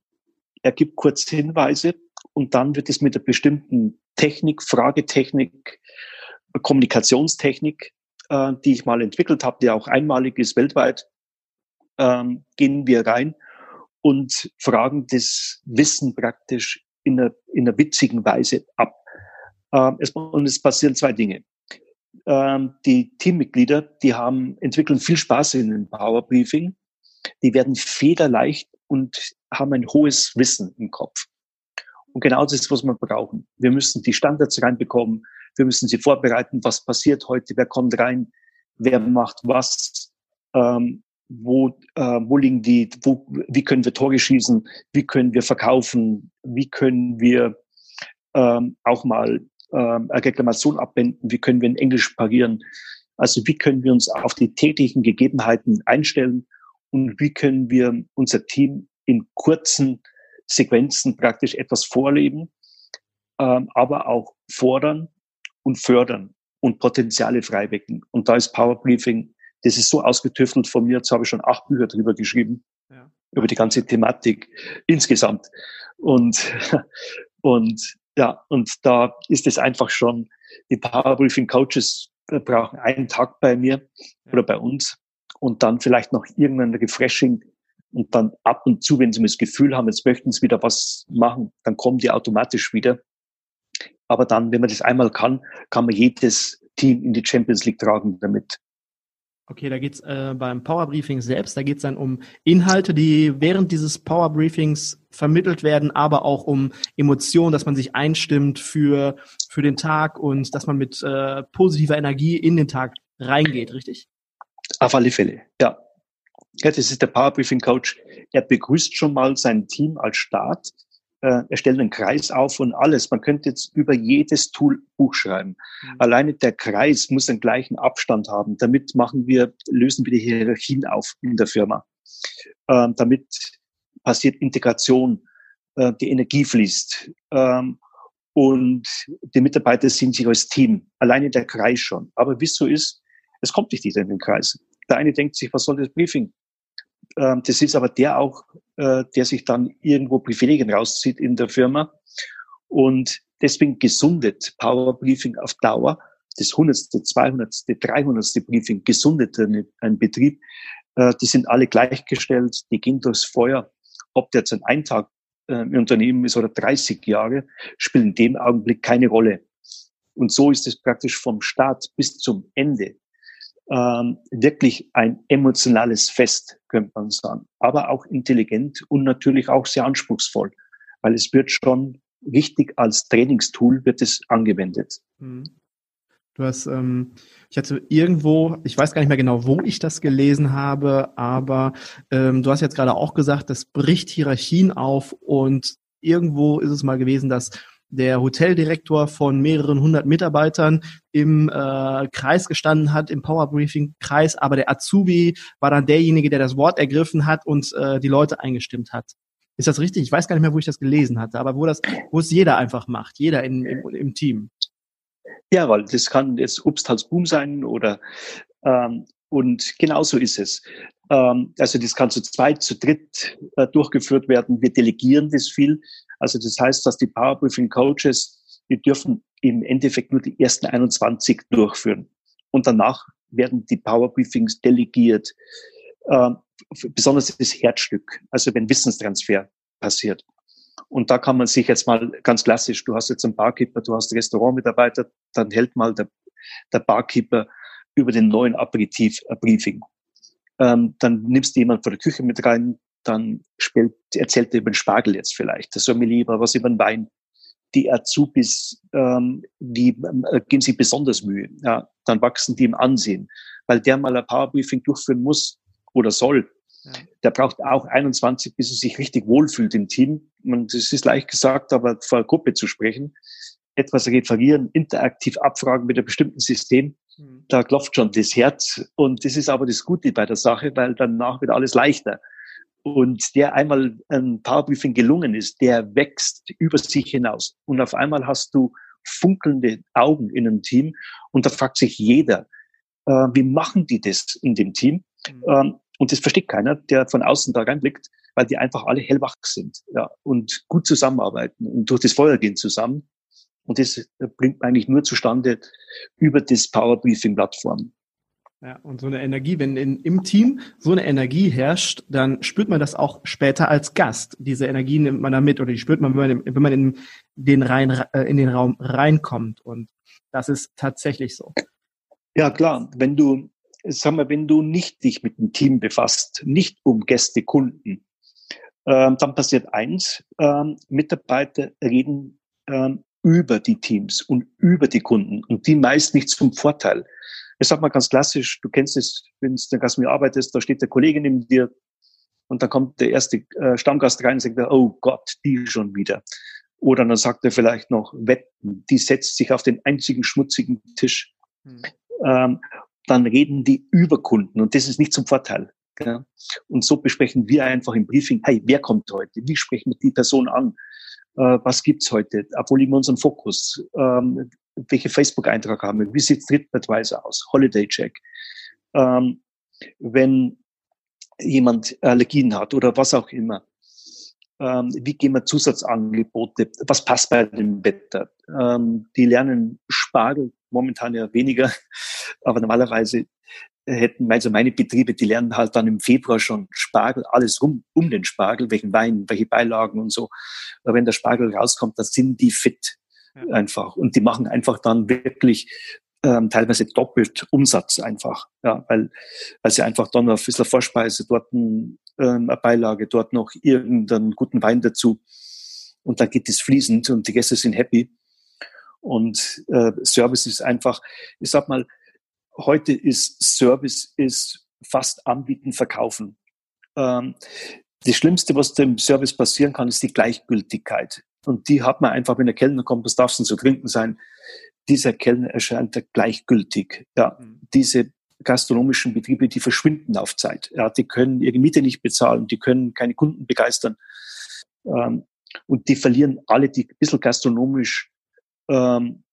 er gibt kurz Hinweise und dann wird es mit einer bestimmten Technik, Fragetechnik, Kommunikationstechnik, äh, die ich mal entwickelt habe, die auch einmalig ist weltweit, ähm, gehen wir rein und fragen das Wissen praktisch in einer, in einer witzigen Weise ab. Ähm, es, und es passieren zwei Dinge. Ähm, die Teammitglieder, die haben, entwickeln viel Spaß in dem Power Briefing. Die werden federleicht und haben ein hohes Wissen im Kopf. Und genau das ist, was wir brauchen. Wir müssen die Standards reinbekommen. Wir müssen sie vorbereiten. Was passiert heute? Wer kommt rein? Wer macht was? Ähm, wo, äh, wo liegen die? Wo, wie können wir Tore schießen? Wie können wir verkaufen? Wie können wir ähm, auch mal ähm, eine Reklamation abwenden? Wie können wir in Englisch parieren? Also wie können wir uns auf die täglichen Gegebenheiten einstellen? Und wie können wir unser Team in kurzen Sequenzen praktisch etwas vorleben, ähm, aber auch fordern und fördern und Potenziale freiwecken. Und da ist Power Briefing, das ist so ausgetüftelt von mir, jetzt habe ich schon acht Bücher drüber geschrieben, ja. über die ganze Thematik insgesamt. Und, und ja, und da ist es einfach schon, die Power Briefing Coaches brauchen einen Tag bei mir oder bei uns und dann vielleicht noch irgendein Refreshing und dann ab und zu, wenn sie das Gefühl haben, jetzt möchten sie wieder was machen, dann kommen die automatisch wieder. Aber dann, wenn man das einmal kann, kann man jedes Team in die Champions League tragen damit. Okay, da geht's äh, beim Power Briefing selbst, da geht's dann um Inhalte, die während dieses Power Briefings vermittelt werden, aber auch um Emotionen, dass man sich einstimmt für, für den Tag und dass man mit äh, positiver Energie in den Tag reingeht, richtig? Auf alle Fälle, ja. Ja, das ist der Power Briefing Coach. Er begrüßt schon mal sein Team als Start. Äh, er stellt einen Kreis auf und alles. Man könnte jetzt über jedes Tool Buch schreiben. Mhm. Alleine der Kreis muss den gleichen Abstand haben. Damit machen wir, lösen wir die Hierarchien auf in der Firma. Ähm, damit passiert Integration, äh, die Energie fließt. Ähm, und die Mitarbeiter sind sich als Team. Alleine der Kreis schon. Aber wie es so ist, es kommt nicht jeder in den Kreis. Der eine denkt sich, was soll das Briefing? Ähm, das ist aber der auch, äh, der sich dann irgendwo Privilegien rauszieht in der Firma. Und deswegen gesundet Power Briefing auf Dauer. Das 100., 200., 300. Briefing gesundet ein Betrieb. Äh, die sind alle gleichgestellt, die gehen durchs Feuer. Ob der jetzt ein Eintag äh, im Unternehmen ist oder 30 Jahre, spielt in dem Augenblick keine Rolle. Und so ist es praktisch vom Start bis zum Ende ähm, wirklich ein emotionales Fest, könnte man sagen. Aber auch intelligent und natürlich auch sehr anspruchsvoll, weil es wird schon richtig als Trainingstool wird es angewendet. Mhm. Du hast, ähm, ich hatte irgendwo, ich weiß gar nicht mehr genau, wo ich das gelesen habe, aber ähm, du hast jetzt gerade auch gesagt, das bricht Hierarchien auf und irgendwo ist es mal gewesen, dass der Hoteldirektor von mehreren hundert Mitarbeitern im äh, Kreis gestanden hat, im Power Briefing Kreis, aber der Azubi war dann derjenige, der das Wort ergriffen hat und äh, die Leute eingestimmt hat. Ist das richtig? Ich weiß gar nicht mehr, wo ich das gelesen hatte, aber wo das, wo es jeder einfach macht, jeder in, im, im Team. Ja, weil das kann jetzt Obst als Boom sein oder ähm, und genauso ist es. Ähm, also das kann zu zweit, zu dritt äh, durchgeführt werden. Wir delegieren das viel. Also das heißt, dass die Powerbriefing Coaches, die dürfen im Endeffekt nur die ersten 21 durchführen. Und danach werden die Powerbriefings delegiert. Äh, besonders das Herzstück, also wenn Wissenstransfer passiert. Und da kann man sich jetzt mal ganz klassisch, du hast jetzt einen Barkeeper, du hast Restaurantmitarbeiter, dann hält mal der, der Barkeeper über den neuen Aperitif ein Briefing. Ähm, dann nimmst du jemand von der Küche mit rein, dann spielt, erzählt er über den Spargel jetzt vielleicht, der Sommelier über was über den Wein. Die Azubis, ähm, die äh, geben sich besonders Mühe. Ja, dann wachsen die im Ansehen, weil der mal ein Powerbriefing durchführen muss oder soll. Ja. Der braucht auch 21, bis er sich richtig wohlfühlt im Team. Und es ist leicht gesagt, aber vor Gruppe zu sprechen, etwas referieren, interaktiv abfragen mit einem bestimmten System, hm. da klopft schon das Herz. Und das ist aber das Gute bei der Sache, weil danach wird alles leichter. Und der einmal ein Powerbriefing gelungen ist, der wächst über sich hinaus. Und auf einmal hast du funkelnde Augen in einem Team. Und da fragt sich jeder, äh, wie machen die das in dem Team? Mhm. Ähm, Und das versteht keiner, der von außen da reinblickt, weil die einfach alle hellwach sind ja, und gut zusammenarbeiten und durch das Feuer gehen zusammen. Und das bringt man eigentlich nur zustande über das Power Briefing Plattform. Ja, und so eine Energie, wenn in, im Team so eine Energie herrscht, dann spürt man das auch später als Gast. Diese Energie nimmt man da mit oder die spürt man, wenn man, wenn man in den, rein, äh, in den Raum reinkommt. Und das ist tatsächlich so. Ja, klar. Wenn du, sag mal, wenn du nicht dich mit dem Team befasst, nicht um Gäste, Kunden, ähm, dann passiert eins, ähm, Mitarbeiter reden ähm, über die Teams und über die Kunden und die meist nicht zum Vorteil. Ich sag mal ganz klassisch, du kennst es, wenn du in der Gastronomie arbeitest, da steht der Kollege neben dir und dann kommt der erste äh, Stammgast rein und sagt, oh Gott, die schon wieder. Oder dann sagt er vielleicht noch, wetten, die setzt sich auf den einzigen schmutzigen Tisch. Hm. Ähm, dann reden die über Kunden und das ist nicht zum Vorteil. Ja? Und so besprechen wir einfach im Briefing, hey, wer kommt heute? Wie sprechen wir die Person an? Äh, was gibt's heute? Wo liegen unseren Fokus? Ähm, welche Facebook-Eintrag haben wir? Wie sieht TripAdvisor aus? Holiday Check. Ähm, wenn jemand Allergien hat oder was auch immer. Ähm, wie gehen wir Zusatzangebote? Was passt bei dem Wetter? Ähm, die lernen Spargel momentan ja weniger, aber normalerweise hätten also meine Betriebe, die lernen halt dann im Februar schon Spargel, alles rum um den Spargel, welchen Wein, welche Beilagen und so. Aber wenn der Spargel rauskommt, dann sind die fit ja. einfach. Und die machen einfach dann wirklich ähm, teilweise doppelt Umsatz einfach. Ja, weil, weil sie einfach dann auf ein bisschen Vorspeise, dort ein, ähm, eine Beilage, dort noch irgendeinen guten Wein dazu. Und dann geht es fließend und die Gäste sind happy. Und äh, Service ist einfach, ich sag mal, heute ist Service ist fast anbieten, verkaufen. Ähm, das Schlimmste, was dem Service passieren kann, ist die Gleichgültigkeit. Und die hat man einfach, wenn der Kellner kommt, was darf es denn zu trinken sein? Dieser Kellner erscheint gleichgültig. Ja, mhm. diese gastronomischen Betriebe, die verschwinden auf Zeit. Ja, die können ihre Miete nicht bezahlen, die können keine Kunden begeistern. Ähm, und die verlieren alle, die ein bisschen gastronomisch ähm,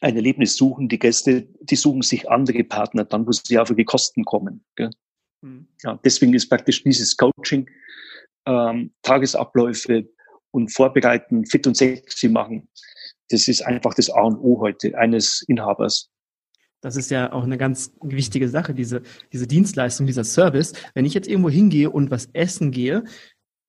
ein Erlebnis suchen, die Gäste, die suchen sich andere Partner dann, wo sie auf ihre Kosten kommen. Mhm. Ja, deswegen ist praktisch dieses Coaching, ähm, Tagesabläufe und Vorbereiten, fit und sexy machen, das ist einfach das A und O heute eines Inhabers. Das ist ja auch eine ganz wichtige Sache, diese, diese Dienstleistung, dieser Service. Wenn ich jetzt irgendwo hingehe und was essen gehe,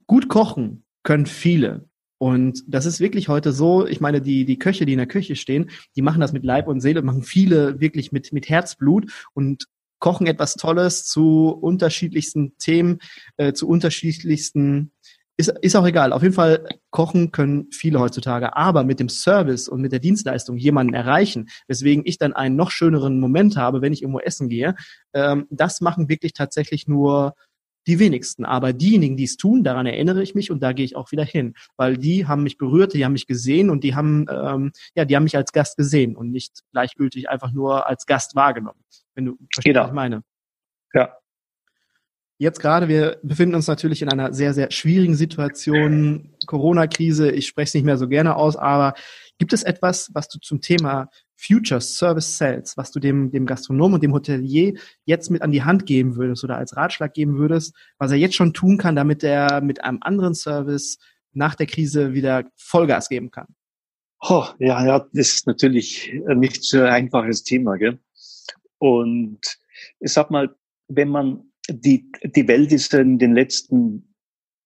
gut kochen können viele. Und das ist wirklich heute so, ich meine, die, die Köche, die in der Küche stehen, die machen das mit Leib und Seele, machen viele wirklich mit, mit Herzblut und kochen etwas Tolles zu unterschiedlichsten Themen, äh, zu unterschiedlichsten, ist, ist auch egal. Auf jeden Fall kochen können viele heutzutage, aber mit dem Service und mit der Dienstleistung jemanden erreichen, weswegen ich dann einen noch schöneren Moment habe, wenn ich irgendwo essen gehe, ähm, das machen wirklich tatsächlich nur die wenigsten. Aber diejenigen, die es tun, daran erinnere ich mich und da gehe ich auch wieder hin, weil die haben mich berührt, die haben mich gesehen und die haben, ähm, ja, die haben mich als Gast gesehen und nicht gleichgültig einfach nur als Gast wahrgenommen. Wenn du verstehst, genau. was ich meine. Ja. Jetzt gerade, wir befinden uns natürlich in einer sehr, sehr schwierigen Situation, Corona-Krise, ich spreche es nicht mehr so gerne aus, aber gibt es etwas, was du zum Thema Future Service Sales, was du dem, dem Gastronom und dem Hotelier jetzt mit an die Hand geben würdest oder als Ratschlag geben würdest, was er jetzt schon tun kann, damit er mit einem anderen Service nach der Krise wieder Vollgas geben kann? Oh, ja, ja, das ist natürlich nicht so ein einfaches Thema. Gell? Und ich sag mal, wenn man die, die Welt ist in den letzten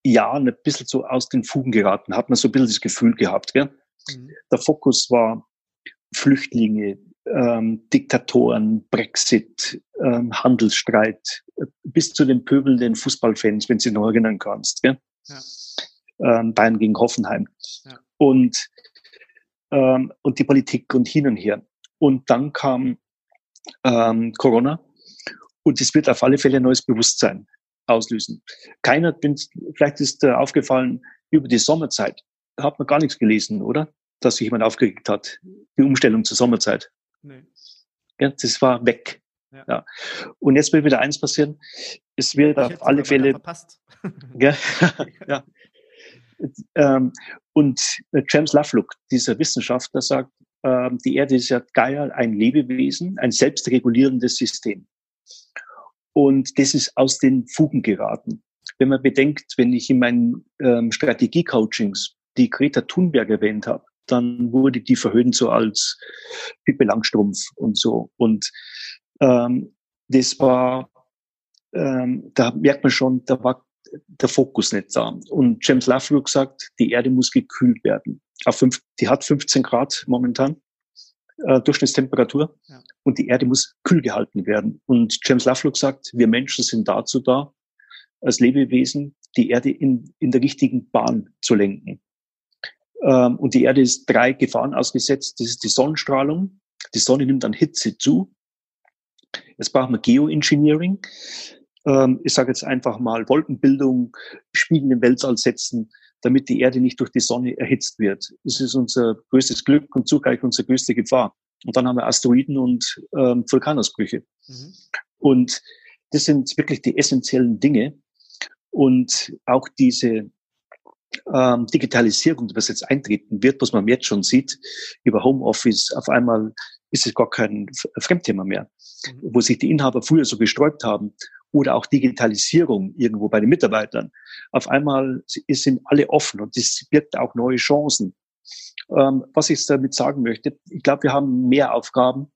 Jahren ein bisschen so aus den Fugen geraten, hat man so ein bisschen das Gefühl gehabt. Gell? Mhm. Der Fokus war Flüchtlinge, ähm, Diktatoren, Brexit, ähm, Handelsstreit, äh, bis zu den pöbelnden Fußballfans, wenn du dich noch erinnern kannst. Gell? Ja. Ähm, Bayern gegen Hoffenheim. Ja. Und, ähm, und die Politik und hin und her. Und dann kam ähm, Corona und es wird auf alle Fälle ein neues Bewusstsein auslösen. Keiner, vielleicht ist äh, aufgefallen, über die Sommerzeit hat man gar nichts gelesen, oder? Dass sich jemand aufgeregt hat. Die Umstellung zur Sommerzeit. Nee. Ja, das war weg. Ja. ja. Und jetzt wird wieder eins passieren. Es wird ich auf alle Fälle. ja, ja. Ähm, und James Lovelock, dieser Wissenschaftler, sagt, ähm, die Erde ist ja geil, ein Lebewesen, ein selbstregulierendes System. Und das ist aus den Fugen geraten. Wenn man bedenkt, wenn ich in meinen ähm, Strategie-Coachings die Greta Thunberg erwähnt habe, dann wurde die verhöhnt so als Pippi Langstrumpf und so. Und ähm, das war, ähm, da merkt man schon, da war der Fokus nicht da. Und James Lovelock sagt, die Erde muss gekühlt werden. Auf fünf, die hat 15 Grad momentan, äh, Durchschnittstemperatur. Ja. Und die Erde muss kühl gehalten werden. Und James Lovelock sagt, wir Menschen sind dazu da, als Lebewesen die Erde in, in der richtigen Bahn zu lenken. Ähm, und die Erde ist drei Gefahren ausgesetzt. Das ist die Sonnenstrahlung. Die Sonne nimmt an Hitze zu. Jetzt brauchen wir Geoengineering. Ähm, ich sage jetzt einfach mal Wolkenbildung, Spiegel im Weltall setzen, damit die Erde nicht durch die Sonne erhitzt wird. Das ist unser größtes Glück und zugleich unsere größte Gefahr. Und dann haben wir Asteroiden und ähm, Vulkanausbrüche. Mhm. Und das sind wirklich die essentiellen Dinge. Und auch diese ähm, Digitalisierung, was jetzt eintreten wird, was man jetzt schon sieht, über Homeoffice, auf einmal ist es gar kein Fremdthema mehr, mhm. wo sich die Inhaber früher so gesträubt haben oder auch Digitalisierung irgendwo bei den Mitarbeitern. Auf einmal sind alle offen und das birgt auch neue Chancen. Ähm, was ich damit sagen möchte, ich glaube, wir haben mehr Aufgaben.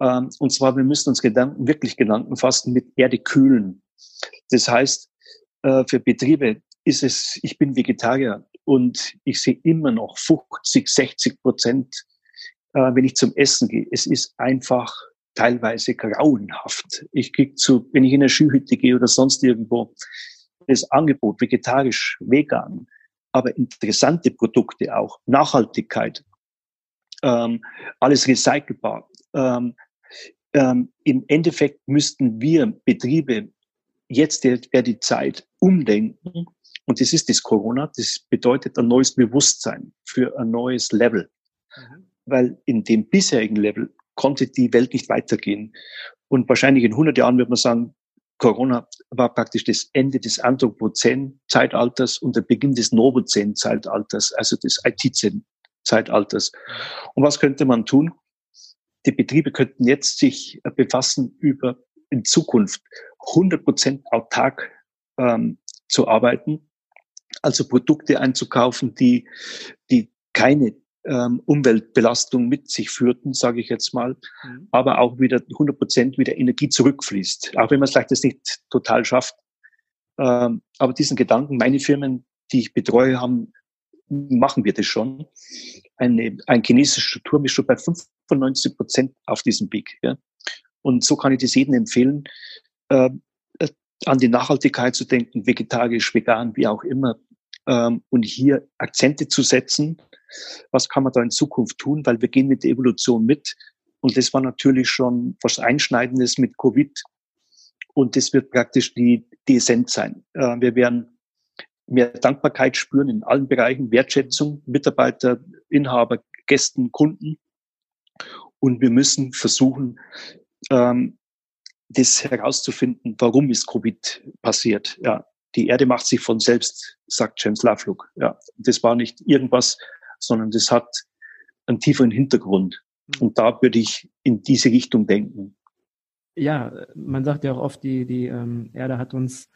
Ähm, und zwar, wir müssen uns Gedanken, wirklich Gedanken fassen mit Erde kühlen. Das heißt, äh, für Betriebe ist es, ich bin Vegetarier und ich sehe immer noch 50, 60 Prozent, äh, wenn ich zum Essen gehe. Es ist einfach teilweise grauenhaft. Ich krieg zu, wenn ich in eine Skihütte gehe oder sonst irgendwo, das Angebot vegetarisch, vegan, aber interessante Produkte auch, Nachhaltigkeit, ähm, alles recycelbar. Ähm, ähm, Im Endeffekt müssten wir Betriebe jetzt wäre die Zeit umdenken und das ist das Corona, das bedeutet ein neues Bewusstsein für ein neues Level. Mhm. Weil in dem bisherigen Level konnte die Welt nicht weitergehen. Und wahrscheinlich in 100 Jahren wird man sagen, Corona war praktisch das Ende des Anthropozän-Zeitalters und der Beginn des Novozän-Zeitalters, also des IT-Zeitalters. Und was könnte man tun? Die Betriebe könnten jetzt sich befassen über in Zukunft 100 Prozent autark ähm, zu arbeiten, also Produkte einzukaufen, die, die keine ähm, Umweltbelastung mit sich führten, sage ich jetzt mal, mhm. aber auch wieder 100 Prozent wieder Energie zurückfließt, auch wenn man es vielleicht das nicht total schafft. Ähm, aber diesen Gedanken, meine Firmen, die ich betreue, haben, machen wir das schon. Eine, ein chinesischer Turm ist schon bei 95 Prozent auf diesem Weg. Ja. Und so kann ich das jedem empfehlen, äh, an die Nachhaltigkeit zu denken, vegetarisch, vegan, wie auch immer, ähm, und hier Akzente zu setzen. Was kann man da in Zukunft tun? Weil wir gehen mit der Evolution mit. Und das war natürlich schon was Einschneidendes mit Covid. Und das wird praktisch die, die Essenz sein. Äh, wir werden mehr Dankbarkeit spüren in allen Bereichen, Wertschätzung, Mitarbeiter, Inhaber, Gästen, Kunden. Und wir müssen versuchen, ähm, das herauszufinden, warum ist Covid passiert. Ja, die Erde macht sich von selbst, sagt James Lovelock. Ja, das war nicht irgendwas, sondern das hat einen tieferen Hintergrund. Mhm. Und da würde ich in diese Richtung denken. Ja, man sagt ja auch oft, die, die ähm, Erde hat uns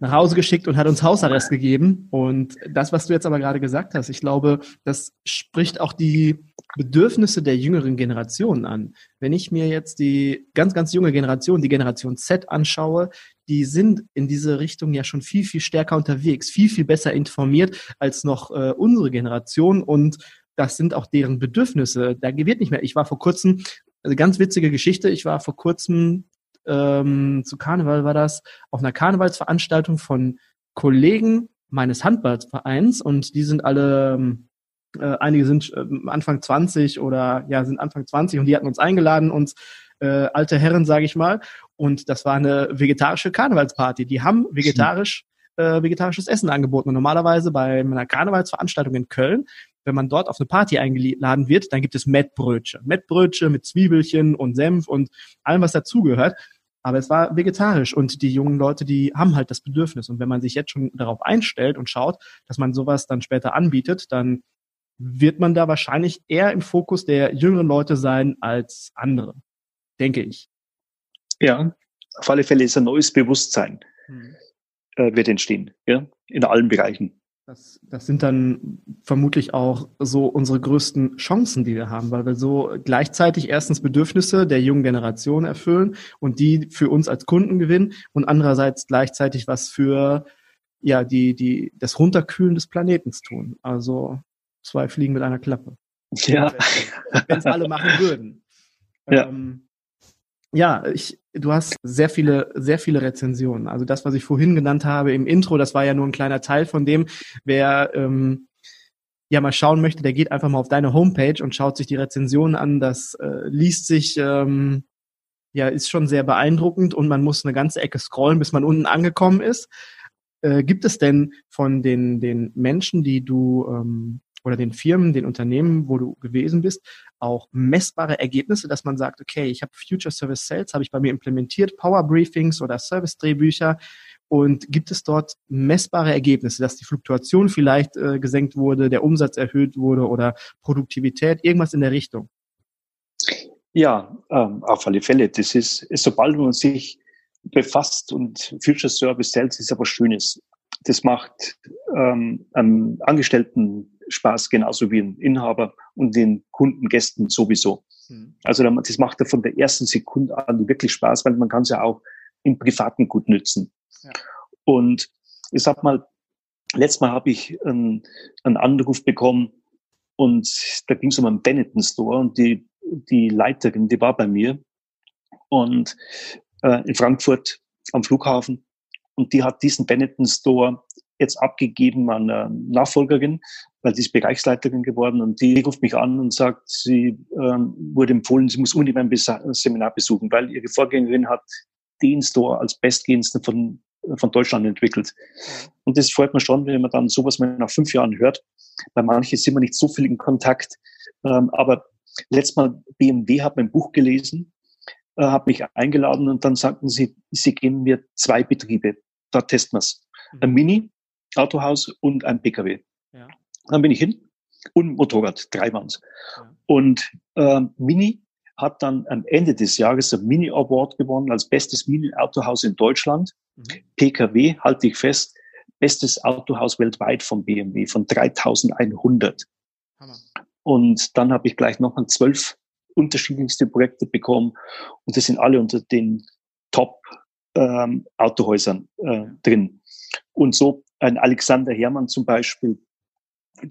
nach Hause geschickt und hat uns Hausarrest gegeben. Und das, was du jetzt aber gerade gesagt hast, ich glaube, das spricht auch die Bedürfnisse der jüngeren Generation an. Wenn ich mir jetzt die ganz, ganz junge Generation, die Generation Z anschaue, die sind in diese Richtung ja schon viel, viel stärker unterwegs, viel, viel besser informiert als noch äh, unsere Generation und das sind auch deren Bedürfnisse. Da wird nicht mehr. Ich war vor kurzem, eine ganz witzige Geschichte, ich war vor kurzem ähm, zu Karneval war das, auf einer Karnevalsveranstaltung von Kollegen meines Handballvereins und die sind alle, ähm, äh, einige sind äh, Anfang 20 oder ja, sind Anfang 20 und die hatten uns eingeladen, uns äh, alte Herren, sage ich mal. Und das war eine vegetarische Karnevalsparty. Die haben vegetarisch äh, vegetarisches Essen angeboten. Und normalerweise bei einer Karnevalsveranstaltung in Köln, wenn man dort auf eine Party eingeladen wird, dann gibt es Mettbrötchen. Mettbrötchen mit Zwiebelchen und Senf und allem, was dazugehört. Aber es war vegetarisch und die jungen Leute, die haben halt das Bedürfnis. Und wenn man sich jetzt schon darauf einstellt und schaut, dass man sowas dann später anbietet, dann wird man da wahrscheinlich eher im Fokus der jüngeren Leute sein als andere, denke ich. Ja, auf alle Fälle ist ein neues Bewusstsein mhm. äh, wird entstehen, ja, in allen Bereichen. Das, das sind dann vermutlich auch so unsere größten Chancen, die wir haben, weil wir so gleichzeitig erstens Bedürfnisse der jungen Generation erfüllen und die für uns als Kunden gewinnen und andererseits gleichzeitig was für ja die die das Runterkühlen des Planetens tun. Also zwei Fliegen mit einer Klappe. Ja. Wenn es alle machen würden. Ja. Ähm, ja, ich, du hast sehr viele, sehr viele Rezensionen. Also das, was ich vorhin genannt habe im Intro, das war ja nur ein kleiner Teil von dem. Wer ähm, ja mal schauen möchte, der geht einfach mal auf deine Homepage und schaut sich die Rezensionen an. Das äh, liest sich, ähm, ja, ist schon sehr beeindruckend und man muss eine ganze Ecke scrollen, bis man unten angekommen ist. Äh, gibt es denn von den, den Menschen, die du ähm, oder den Firmen, den Unternehmen, wo du gewesen bist, auch messbare Ergebnisse, dass man sagt, okay, ich habe Future Service Sales, habe ich bei mir implementiert, Power Briefings oder Service Drehbücher und gibt es dort messbare Ergebnisse, dass die Fluktuation vielleicht äh, gesenkt wurde, der Umsatz erhöht wurde oder Produktivität, irgendwas in der Richtung? Ja, ähm, auf alle Fälle. Das ist, sobald man sich befasst und Future Service Sales ist aber Schönes. Das macht ähm, einem Angestellten Spaß, genauso wie ein Inhaber und den Kunden, Gästen sowieso. Mhm. Also das macht ja von der ersten Sekunde an wirklich Spaß, weil man kann es ja auch im Privaten gut nützen. Ja. Und ich sag mal, letztes Mal habe ich einen, einen Anruf bekommen und da ging es um einen Benetton Store und die, die Leiterin, die war bei mir und äh, in Frankfurt am Flughafen und die hat diesen Benetton Store jetzt abgegeben an eine Nachfolgerin, weil sie ist Bereichsleiterin geworden und die ruft mich an und sagt, sie ähm, wurde empfohlen, sie muss unbedingt ein Seminar besuchen, weil ihre Vorgängerin hat den Store als bestgehendsten von, von Deutschland entwickelt. Und das freut mich schon, wenn man dann sowas mal nach fünf Jahren hört. Bei manchen sind wir nicht so viel in Kontakt. Ähm, aber letztes Mal BMW hat mein Buch gelesen, äh, hat mich eingeladen und dann sagten sie, sie geben mir zwei Betriebe. Da testen wir es. Ein mhm. Mini Autohaus und ein PKW. Ja. Dann bin ich hin und Motorrad, drei. Ja. Und äh, Mini hat dann am Ende des Jahres ein Mini Award gewonnen als bestes Mini-Autohaus in Deutschland. Mhm. PKW, halte ich fest, bestes Autohaus weltweit von BMW, von 3100. Hammer. Und dann habe ich gleich nochmal zwölf unterschiedlichste Projekte bekommen und das sind alle unter den Top ähm, Autohäusern äh, drin. Und so ein Alexander Hermann zum Beispiel,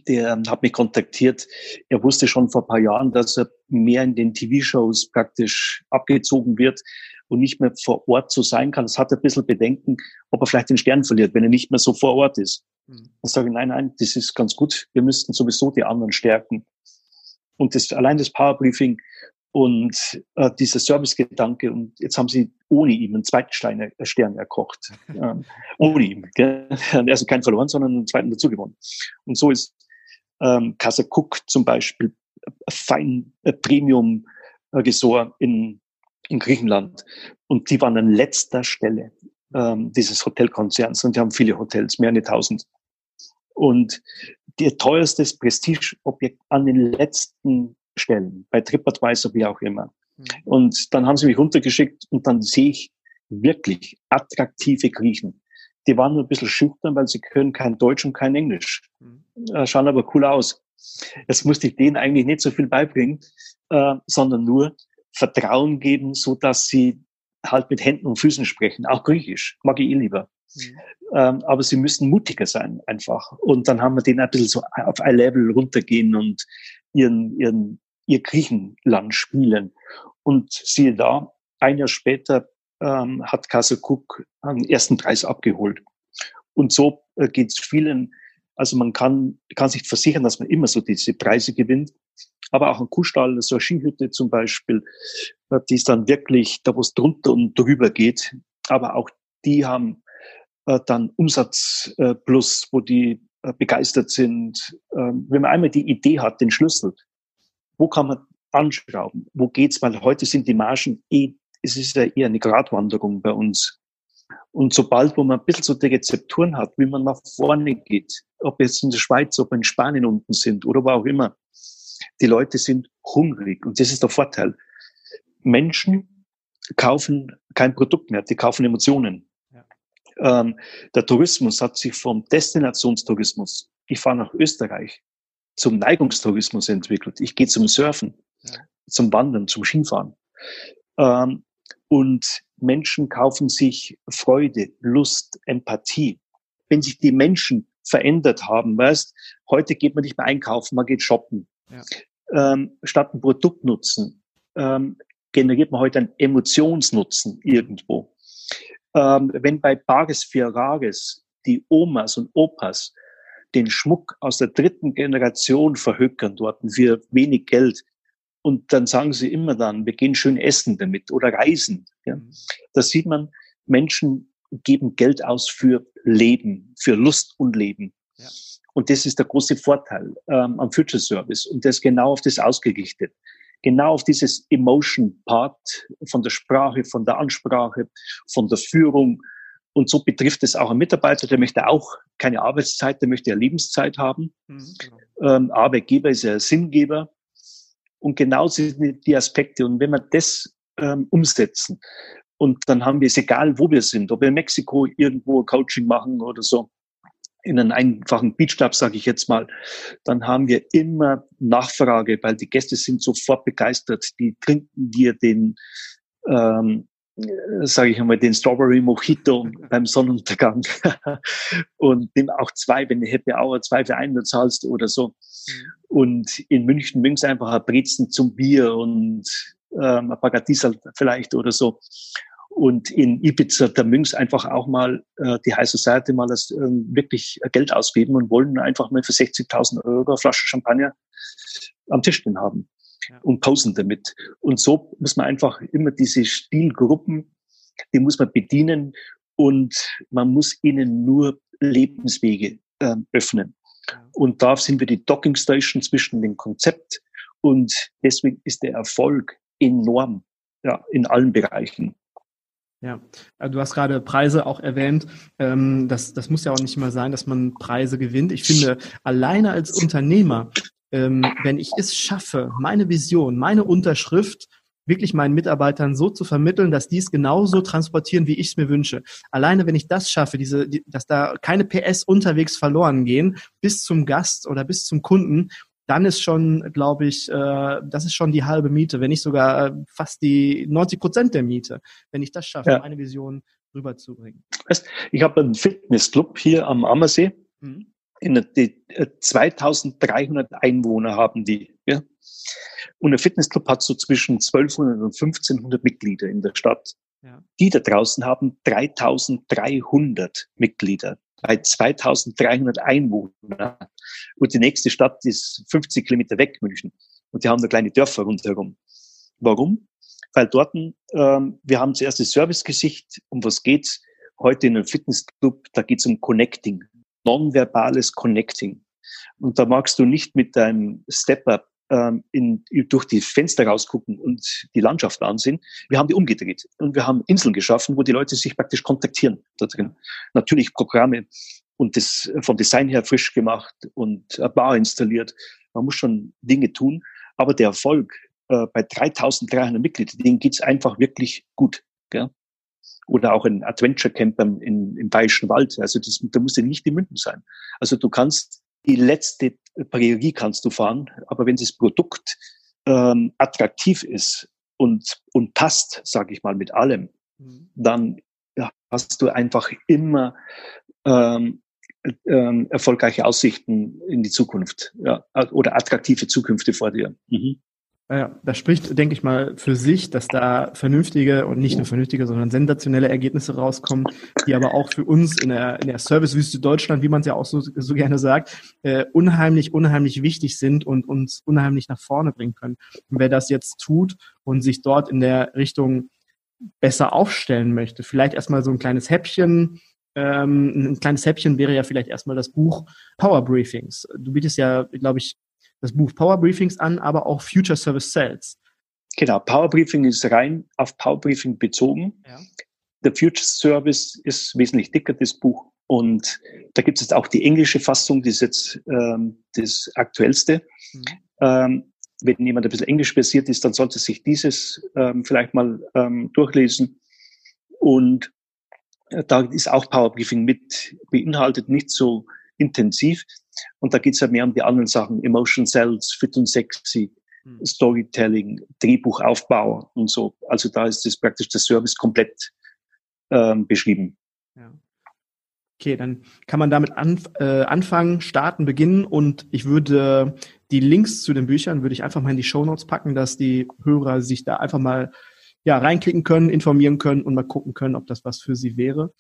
der hat mich kontaktiert. Er wusste schon vor ein paar Jahren, dass er mehr in den TV-Shows praktisch abgezogen wird und nicht mehr vor Ort so sein kann. Das hat ein bisschen Bedenken, ob er vielleicht den Stern verliert, wenn er nicht mehr so vor Ort ist. Mhm. Dann sage ich, nein, nein, das ist ganz gut. Wir müssten sowieso die anderen stärken. Und das, allein das Powerbriefing und äh, dieser Servicegedanke, und jetzt haben sie ohne ihm einen zweiten Stein, äh, Stern erkocht. ähm, ohne ihm. Gell? Also keinen verloren, sondern einen zweiten dazu gewonnen. Und so ist ähm, Casa Cook zum Beispiel äh, fein äh, Premium äh, Resort in, in Griechenland. Und die waren an letzter Stelle ähm, dieses Hotelkonzerns und die haben viele Hotels, mehr als tausend. Und ihr teuerstes Prestigeobjekt an den letzten Stellen, bei TripAdvisor, wie auch immer. Mhm. Und dann haben sie mich runtergeschickt und dann sehe ich wirklich attraktive Griechen. Die waren nur ein bisschen schüchtern, weil sie können kein Deutsch und kein Englisch. Mhm. Äh, schauen aber cool aus. Jetzt musste ich denen eigentlich nicht so viel beibringen, äh, sondern nur Vertrauen geben, so dass sie halt mit Händen und Füßen sprechen, auch Griechisch, mag ich eh lieber. Mhm. Ähm, aber sie müssen mutiger sein, einfach. Und dann haben wir denen ein bisschen so auf ein Level runtergehen und ihren, ihren, ihr Griechenland spielen. Und siehe da, ein Jahr später ähm, hat Casa Cook einen ersten Preis abgeholt. Und so äh, geht es vielen. Also man kann, kann sich versichern, dass man immer so diese Preise gewinnt. Aber auch ein Kuhstall, so eine Skihütte zum Beispiel, äh, die ist dann wirklich da, wo es drunter und drüber geht. Aber auch die haben äh, dann Umsatz äh, plus, wo die äh, begeistert sind. Ähm, wenn man einmal die Idee hat, den Schlüssel, wo kann man anschrauben? Wo geht's? Weil heute sind die Margen eh, es ist ja eher eine Gratwanderung bei uns. Und sobald, wo man ein bisschen so die Rezepturen hat, wie man nach vorne geht, ob jetzt in der Schweiz, ob in Spanien unten sind oder wo auch immer, die Leute sind hungrig und das ist der Vorteil. Menschen kaufen kein Produkt mehr, die kaufen Emotionen. Ja. Ähm, der Tourismus hat sich vom Destinationstourismus, ich fahre nach Österreich, zum Neigungstourismus entwickelt. Ich gehe zum Surfen, ja. zum Wandern, zum Skifahren. Ähm, und Menschen kaufen sich Freude, Lust, Empathie. Wenn sich die Menschen verändert haben, weißt, heute geht man nicht mehr einkaufen, man geht shoppen. Ja. Ähm, statt ein Produkt nutzen, ähm, generiert man heute einen Emotionsnutzen irgendwo. Ähm, wenn bei Bares für Rares die Omas und Opas den Schmuck aus der dritten Generation verhökern dort für wenig Geld, und dann sagen sie immer dann, wir gehen schön essen damit oder reisen. Ja. Mhm. Da sieht man, Menschen geben Geld aus für Leben, für Lust und Leben. Ja. Und das ist der große Vorteil ähm, am Future Service. Und das ist genau auf das ausgerichtet. Genau auf dieses Emotion Part von der Sprache, von der Ansprache, von der Führung. Und so betrifft es auch einen Mitarbeiter, der möchte auch keine Arbeitszeit, der möchte ja Lebenszeit haben. Mhm, genau. ähm, Arbeitgeber ist ja Sinngeber. Und genau sind die Aspekte. Und wenn wir das ähm, umsetzen, und dann haben wir es egal, wo wir sind, ob wir in Mexiko irgendwo Coaching machen oder so, in einem einfachen Beachclub, sage ich jetzt mal, dann haben wir immer Nachfrage, weil die Gäste sind sofort begeistert. Die trinken dir den, ähm, sage ich einmal, den Strawberry Mojito beim Sonnenuntergang und nimm auch zwei, wenn du Happy Hour zwei für einen zahlst oder so. Mhm. Und in München mögen sie einfach ein Brezen zum Bier und ähm, ein Paradiesel vielleicht oder so. Und in Ibiza, da mögen sie einfach auch mal äh, die High Society mal das, äh, wirklich Geld ausgeben und wollen einfach mal für 60.000 Euro eine Flasche Champagner am Tisch stehen haben ja. und posen damit. Und so muss man einfach immer diese Stilgruppen, die muss man bedienen und man muss ihnen nur Lebenswege äh, öffnen. Und da sind wir die Docking Station zwischen dem Konzept und deswegen ist der Erfolg enorm ja, in allen Bereichen. Ja, also du hast gerade Preise auch erwähnt. Ähm, das, das muss ja auch nicht immer sein, dass man Preise gewinnt. Ich finde, alleine als Unternehmer, ähm, wenn ich es schaffe, meine Vision, meine Unterschrift wirklich meinen Mitarbeitern so zu vermitteln, dass die es genauso transportieren, wie ich es mir wünsche. Alleine, wenn ich das schaffe, diese, die, dass da keine PS unterwegs verloren gehen, bis zum Gast oder bis zum Kunden, dann ist schon, glaube ich, äh, das ist schon die halbe Miete, wenn nicht sogar äh, fast die 90 Prozent der Miete, wenn ich das schaffe, ja. meine Vision rüberzubringen. Ich habe einen Fitnessclub hier am Ammersee. Mhm. In der, die, 2300 äh, Einwohner haben die. Ja? Und ein Fitnessclub hat so zwischen 1200 und 1500 Mitglieder in der Stadt. Ja. Die da draußen haben 3300 Mitglieder bei 2300 Einwohnern. Und die nächste Stadt ist 50 Kilometer weg, München. Und die haben da kleine Dörfer rundherum. Warum? Weil dort, ähm, wir haben zuerst das Servicegesicht, um was geht's? Heute in einem Fitnessclub, da geht's um Connecting. Nonverbales Connecting. Und da magst du nicht mit deinem Step-Up ähm, in, durch die Fenster rausgucken und die Landschaft ansehen. Wir haben die umgedreht und wir haben Inseln geschaffen, wo die Leute sich praktisch kontaktieren da drin. Natürlich Programme und das vom Design her frisch gemacht und eine Bar installiert. Man muss schon Dinge tun, aber der Erfolg äh, bei 3300 Mitgliedern, denen geht's einfach wirklich gut. Gell? Oder auch ein Adventure Camp im, im Bayerischen Wald. Also das, da muss ja nicht in München sein. Also du kannst die letzte Prärie kannst du fahren, aber wenn das Produkt ähm, attraktiv ist und, und passt, sage ich mal, mit allem, mhm. dann hast du einfach immer ähm, ähm, erfolgreiche Aussichten in die Zukunft ja, oder attraktive Zukünfte vor dir. Mhm. Ja, das spricht, denke ich mal, für sich, dass da vernünftige und nicht nur vernünftige, sondern sensationelle Ergebnisse rauskommen, die aber auch für uns in der, in der Servicewüste Deutschland, wie man es ja auch so, so gerne sagt, äh, unheimlich, unheimlich wichtig sind und uns unheimlich nach vorne bringen können. Und wer das jetzt tut und sich dort in der Richtung besser aufstellen möchte, vielleicht erstmal so ein kleines Häppchen, ähm, ein kleines Häppchen wäre ja vielleicht erstmal das Buch Power Briefings. Du bietest ja, glaube ich, das Buch Power Briefings an, aber auch Future Service Sales. Genau, Power Briefing ist rein auf Power Briefing bezogen. Ja. Der Future Service ist wesentlich dicker, das Buch. Und da gibt es jetzt auch die englische Fassung, die ist jetzt ähm, das aktuellste. Mhm. Ähm, wenn jemand ein bisschen Englisch basiert ist, dann sollte sich dieses ähm, vielleicht mal ähm, durchlesen. Und äh, da ist auch Powerbriefing mit beinhaltet, nicht so intensiv. Und da geht es ja mehr um die anderen Sachen, Emotion Cells, Fit und Sexy, hm. Storytelling, Drehbuchaufbau und so. Also da ist das praktisch der Service komplett ähm, beschrieben. Ja. Okay, dann kann man damit anf äh, anfangen, starten, beginnen und ich würde die Links zu den Büchern würde ich einfach mal in die Show Notes packen, dass die Hörer sich da einfach mal ja reinklicken können, informieren können und mal gucken können, ob das was für sie wäre.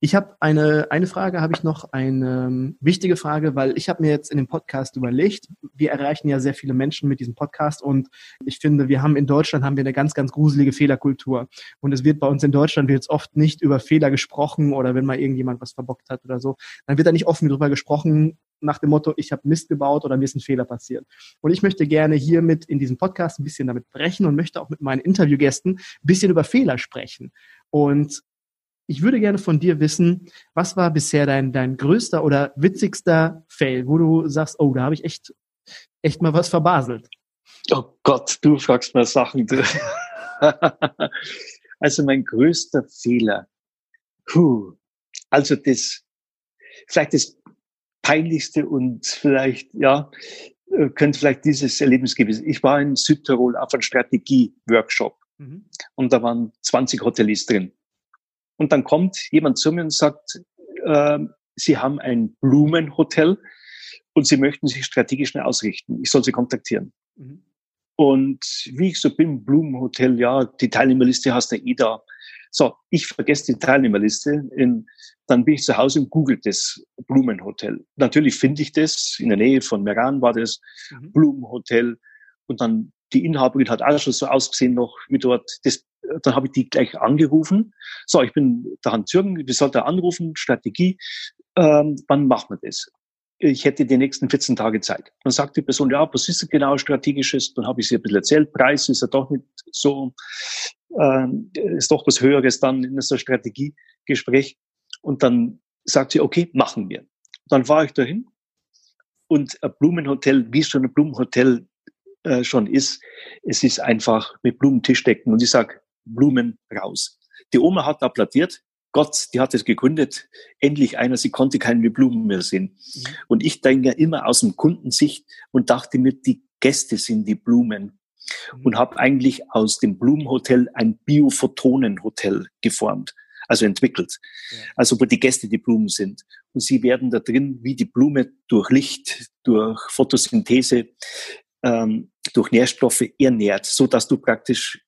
Ich habe eine, eine Frage, habe ich noch, eine ähm, wichtige Frage, weil ich habe mir jetzt in dem Podcast überlegt, wir erreichen ja sehr viele Menschen mit diesem Podcast und ich finde, wir haben in Deutschland haben wir eine ganz, ganz gruselige Fehlerkultur. Und es wird bei uns in Deutschland wird oft nicht über Fehler gesprochen oder wenn mal irgendjemand was verbockt hat oder so, dann wird da nicht offen darüber gesprochen, nach dem Motto, ich habe Mist gebaut oder mir ist ein Fehler passiert. Und ich möchte gerne hiermit in diesem Podcast ein bisschen damit brechen und möchte auch mit meinen Interviewgästen ein bisschen über Fehler sprechen. Und ich würde gerne von dir wissen, was war bisher dein, dein größter oder witzigster Fail, wo du sagst, oh, da habe ich echt, echt mal was verbaselt. Oh Gott, du fragst mal Sachen. also mein größter Fehler. Puh. Also das, vielleicht das peinlichste und vielleicht, ja, könnte vielleicht dieses Erlebnis gewesen. Ich war in Südtirol auf einem Strategie-Workshop mhm. und da waren 20 Hoteliers drin. Und dann kommt jemand zu mir und sagt, äh, Sie haben ein Blumenhotel und Sie möchten sich strategisch neu ausrichten. Ich soll Sie kontaktieren. Mhm. Und wie ich so bin, Blumenhotel, ja, die Teilnehmerliste hast du eh da. So, ich vergesse die Teilnehmerliste. In, dann bin ich zu Hause und google das Blumenhotel. Natürlich finde ich das. In der Nähe von Meran war das mhm. Blumenhotel. Und dann die Inhaberin hat auch schon so ausgesehen noch wie dort. Das dann habe ich die gleich angerufen. So, ich bin der Hans Jürgen, wir sollten anrufen, Strategie, ähm, wann machen wir das? Ich hätte die nächsten 14 Tage Zeit. Dann sagt die Person, ja, was ist genau strategisches? Dann habe ich sie ein bisschen erzählt, Preis ist ja doch nicht so, ähm, ist doch was Höheres dann in so Strategiegespräch. Und dann sagt sie, okay, machen wir. Dann war ich dahin und ein Blumenhotel, wie schon ein Blumenhotel äh, schon ist, es ist einfach mit Blumenttischdecken. Und ich sage, Blumen raus. Die Oma hat applaudiert. Gott, die hat es gegründet. Endlich einer, sie konnte keine Blumen mehr sehen. Mhm. Und ich denke immer aus dem Kundensicht und dachte mir, die Gäste sind die Blumen. Mhm. Und habe eigentlich aus dem Blumenhotel ein Biophotonenhotel geformt also entwickelt. Ja. Also wo die Gäste die Blumen sind. Und sie werden da drin wie die Blume durch Licht, durch Photosynthese, ähm, durch Nährstoffe ernährt, so dass du praktisch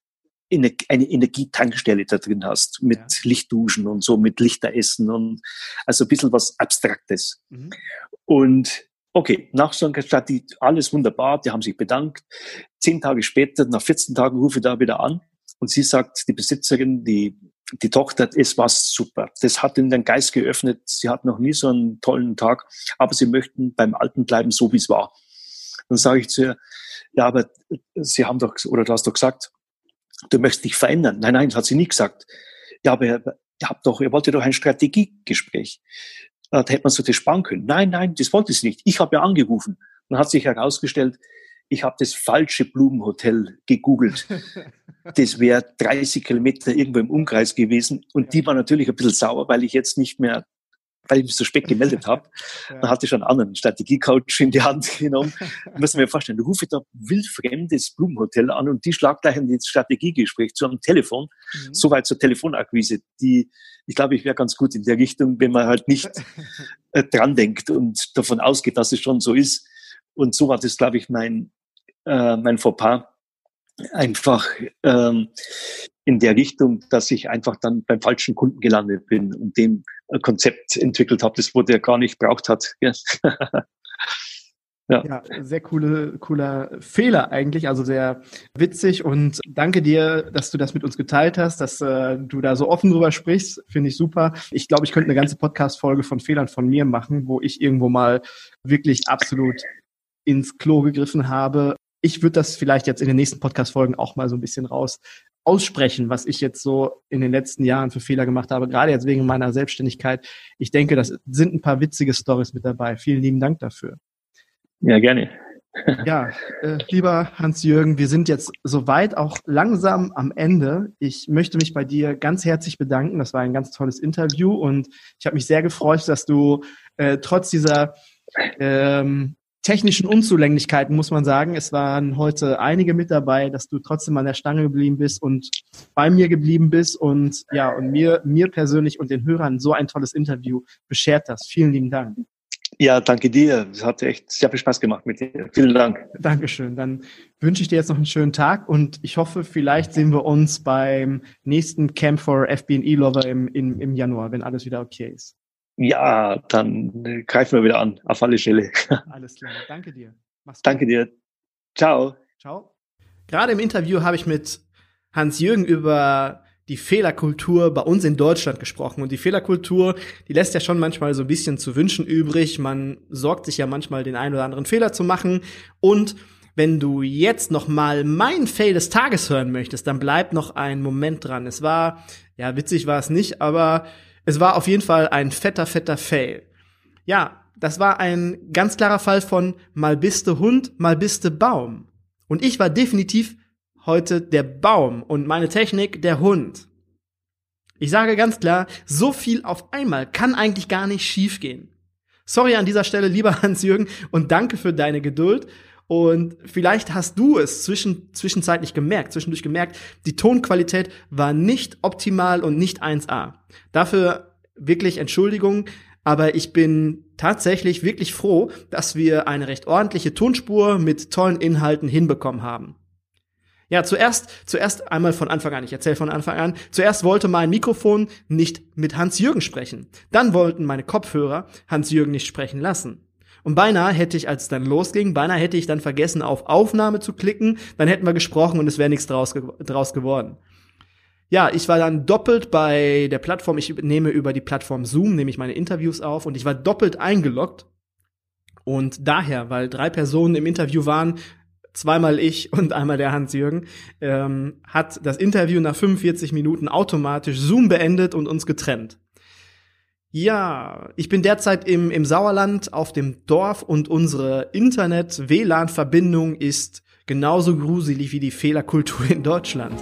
eine, eine Energietankstelle da drin hast, mit ja. Lichtduschen und so, mit Lichteressen und also ein bisschen was Abstraktes. Mhm. Und okay, nach so einer Stadt, alles wunderbar, die haben sich bedankt. Zehn Tage später, nach 14 Tagen rufe ich da wieder an und sie sagt, die Besitzerin, die, die Tochter, es war super. Das hat ihnen den Geist geöffnet. Sie hat noch nie so einen tollen Tag, aber sie möchten beim Alten bleiben, so wie es war. Dann sage ich zu ihr, ja, aber Sie haben doch, oder du hast doch gesagt, du möchtest dich verändern. Nein, nein, das hat sie nie gesagt. Ja, aber ihr, ihr habt doch, ihr wolltet doch ein Strategiegespräch. Da hätte man so das sparen können. Nein, nein, das wollte sie nicht. Ich habe ja angerufen. Dann hat sich herausgestellt, ich habe das falsche Blumenhotel gegoogelt. Das wäre 30 Kilometer irgendwo im Umkreis gewesen. Und die war natürlich ein bisschen sauer, weil ich jetzt nicht mehr weil ich mich so spät gemeldet habe, ja. dann hatte ich schon einen anderen Strategiecoach in die Hand genommen. Wir mir vorstellen, du rufe da wildfremdes Blumenhotel an und die schlagt gleich ein Strategiegespräch zu einem Telefon. Mhm. Soweit zur Telefonakquise. Die, ich glaube, ich wäre ganz gut in der Richtung, wenn man halt nicht äh, dran denkt und davon ausgeht, dass es schon so ist. Und so war das, glaube ich, mein, äh, mein Fauxpas einfach ähm, in der Richtung, dass ich einfach dann beim falschen Kunden gelandet bin und dem Konzept entwickelt habe, das wo der gar nicht braucht hat. ja. ja, sehr coole, cooler Fehler eigentlich, also sehr witzig und danke dir, dass du das mit uns geteilt hast, dass äh, du da so offen drüber sprichst, finde ich super. Ich glaube, ich könnte eine ganze Podcast-Folge von Fehlern von mir machen, wo ich irgendwo mal wirklich absolut ins Klo gegriffen habe. Ich würde das vielleicht jetzt in den nächsten Podcast-Folgen auch mal so ein bisschen raus aussprechen, was ich jetzt so in den letzten Jahren für Fehler gemacht habe, gerade jetzt wegen meiner Selbstständigkeit. Ich denke, das sind ein paar witzige Stories mit dabei. Vielen lieben Dank dafür. Ja, gerne. Ja, äh, lieber Hans-Jürgen, wir sind jetzt soweit auch langsam am Ende. Ich möchte mich bei dir ganz herzlich bedanken. Das war ein ganz tolles Interview und ich habe mich sehr gefreut, dass du äh, trotz dieser ähm, technischen Unzulänglichkeiten, muss man sagen, es waren heute einige mit dabei, dass du trotzdem an der Stange geblieben bist und bei mir geblieben bist und ja, und mir, mir persönlich und den Hörern so ein tolles Interview beschert hast. Vielen lieben Dank. Ja, danke dir. Es hat echt sehr viel Spaß gemacht mit dir. Vielen Dank. Dankeschön. Dann wünsche ich dir jetzt noch einen schönen Tag und ich hoffe, vielleicht sehen wir uns beim nächsten Camp for FBE Lover im, im, im Januar, wenn alles wieder okay ist. Ja, dann greifen wir wieder an, auf alle Fälle. Alles klar. Danke dir. Mach's danke gut. dir. Ciao. Ciao. Gerade im Interview habe ich mit Hans-Jürgen über die Fehlerkultur bei uns in Deutschland gesprochen. Und die Fehlerkultur, die lässt ja schon manchmal so ein bisschen zu wünschen übrig. Man sorgt sich ja manchmal, den einen oder anderen Fehler zu machen. Und wenn du jetzt noch mal mein Fail des Tages hören möchtest, dann bleib noch ein Moment dran. Es war, ja, witzig war es nicht, aber es war auf jeden Fall ein fetter, fetter Fail. Ja, das war ein ganz klarer Fall von mal biste Hund, mal biste Baum. Und ich war definitiv heute der Baum und meine Technik der Hund. Ich sage ganz klar, so viel auf einmal kann eigentlich gar nicht schiefgehen. Sorry an dieser Stelle, lieber Hans-Jürgen, und danke für deine Geduld. Und vielleicht hast du es zwischen, zwischenzeitlich gemerkt, zwischendurch gemerkt, die Tonqualität war nicht optimal und nicht 1A. Dafür wirklich Entschuldigung, aber ich bin tatsächlich wirklich froh, dass wir eine recht ordentliche Tonspur mit tollen Inhalten hinbekommen haben. Ja, zuerst, zuerst einmal von Anfang an, ich erzähle von Anfang an, zuerst wollte mein Mikrofon nicht mit Hans-Jürgen sprechen. Dann wollten meine Kopfhörer Hans-Jürgen nicht sprechen lassen. Und beinahe hätte ich, als es dann losging, beinahe hätte ich dann vergessen, auf Aufnahme zu klicken, dann hätten wir gesprochen und es wäre nichts draus, draus geworden. Ja, ich war dann doppelt bei der Plattform, ich nehme über die Plattform Zoom, nehme ich meine Interviews auf und ich war doppelt eingeloggt. Und daher, weil drei Personen im Interview waren, zweimal ich und einmal der Hans-Jürgen, ähm, hat das Interview nach 45 Minuten automatisch Zoom beendet und uns getrennt. Ja, ich bin derzeit im, im Sauerland auf dem Dorf und unsere Internet-WLAN-Verbindung ist genauso gruselig wie die Fehlerkultur in Deutschland.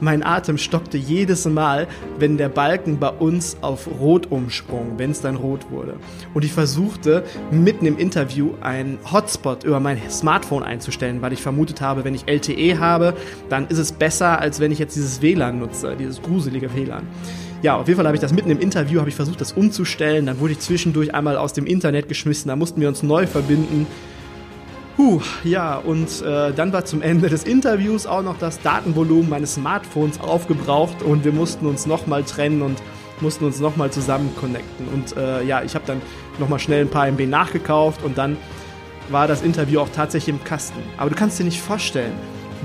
Mein Atem stockte jedes Mal, wenn der Balken bei uns auf Rot umsprung, wenn es dann rot wurde. Und ich versuchte mitten im Interview einen Hotspot über mein Smartphone einzustellen, weil ich vermutet habe, wenn ich LTE habe, dann ist es besser, als wenn ich jetzt dieses WLAN nutze, dieses gruselige WLAN. Ja, auf jeden Fall habe ich das mitten im Interview, habe ich versucht, das umzustellen. Dann wurde ich zwischendurch einmal aus dem Internet geschmissen. Da mussten wir uns neu verbinden. Puh, ja, und äh, dann war zum Ende des Interviews auch noch das Datenvolumen meines Smartphones aufgebraucht und wir mussten uns nochmal trennen und mussten uns nochmal zusammen connecten. Und äh, ja, ich habe dann nochmal schnell ein paar MB nachgekauft und dann war das Interview auch tatsächlich im Kasten. Aber du kannst dir nicht vorstellen,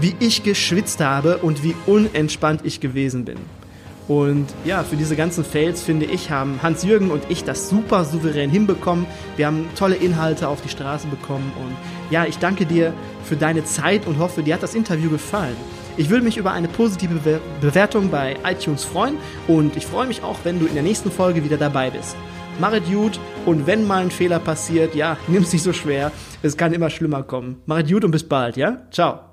wie ich geschwitzt habe und wie unentspannt ich gewesen bin. Und ja, für diese ganzen Fails, finde ich, haben Hans-Jürgen und ich das super souverän hinbekommen. Wir haben tolle Inhalte auf die Straße bekommen. Und ja, ich danke dir für deine Zeit und hoffe, dir hat das Interview gefallen. Ich würde mich über eine positive Be Bewertung bei iTunes freuen und ich freue mich auch, wenn du in der nächsten Folge wieder dabei bist. Mach es gut und wenn mal ein Fehler passiert, ja, nimm es nicht so schwer. Es kann immer schlimmer kommen. Mach es gut und bis bald, ja? Ciao.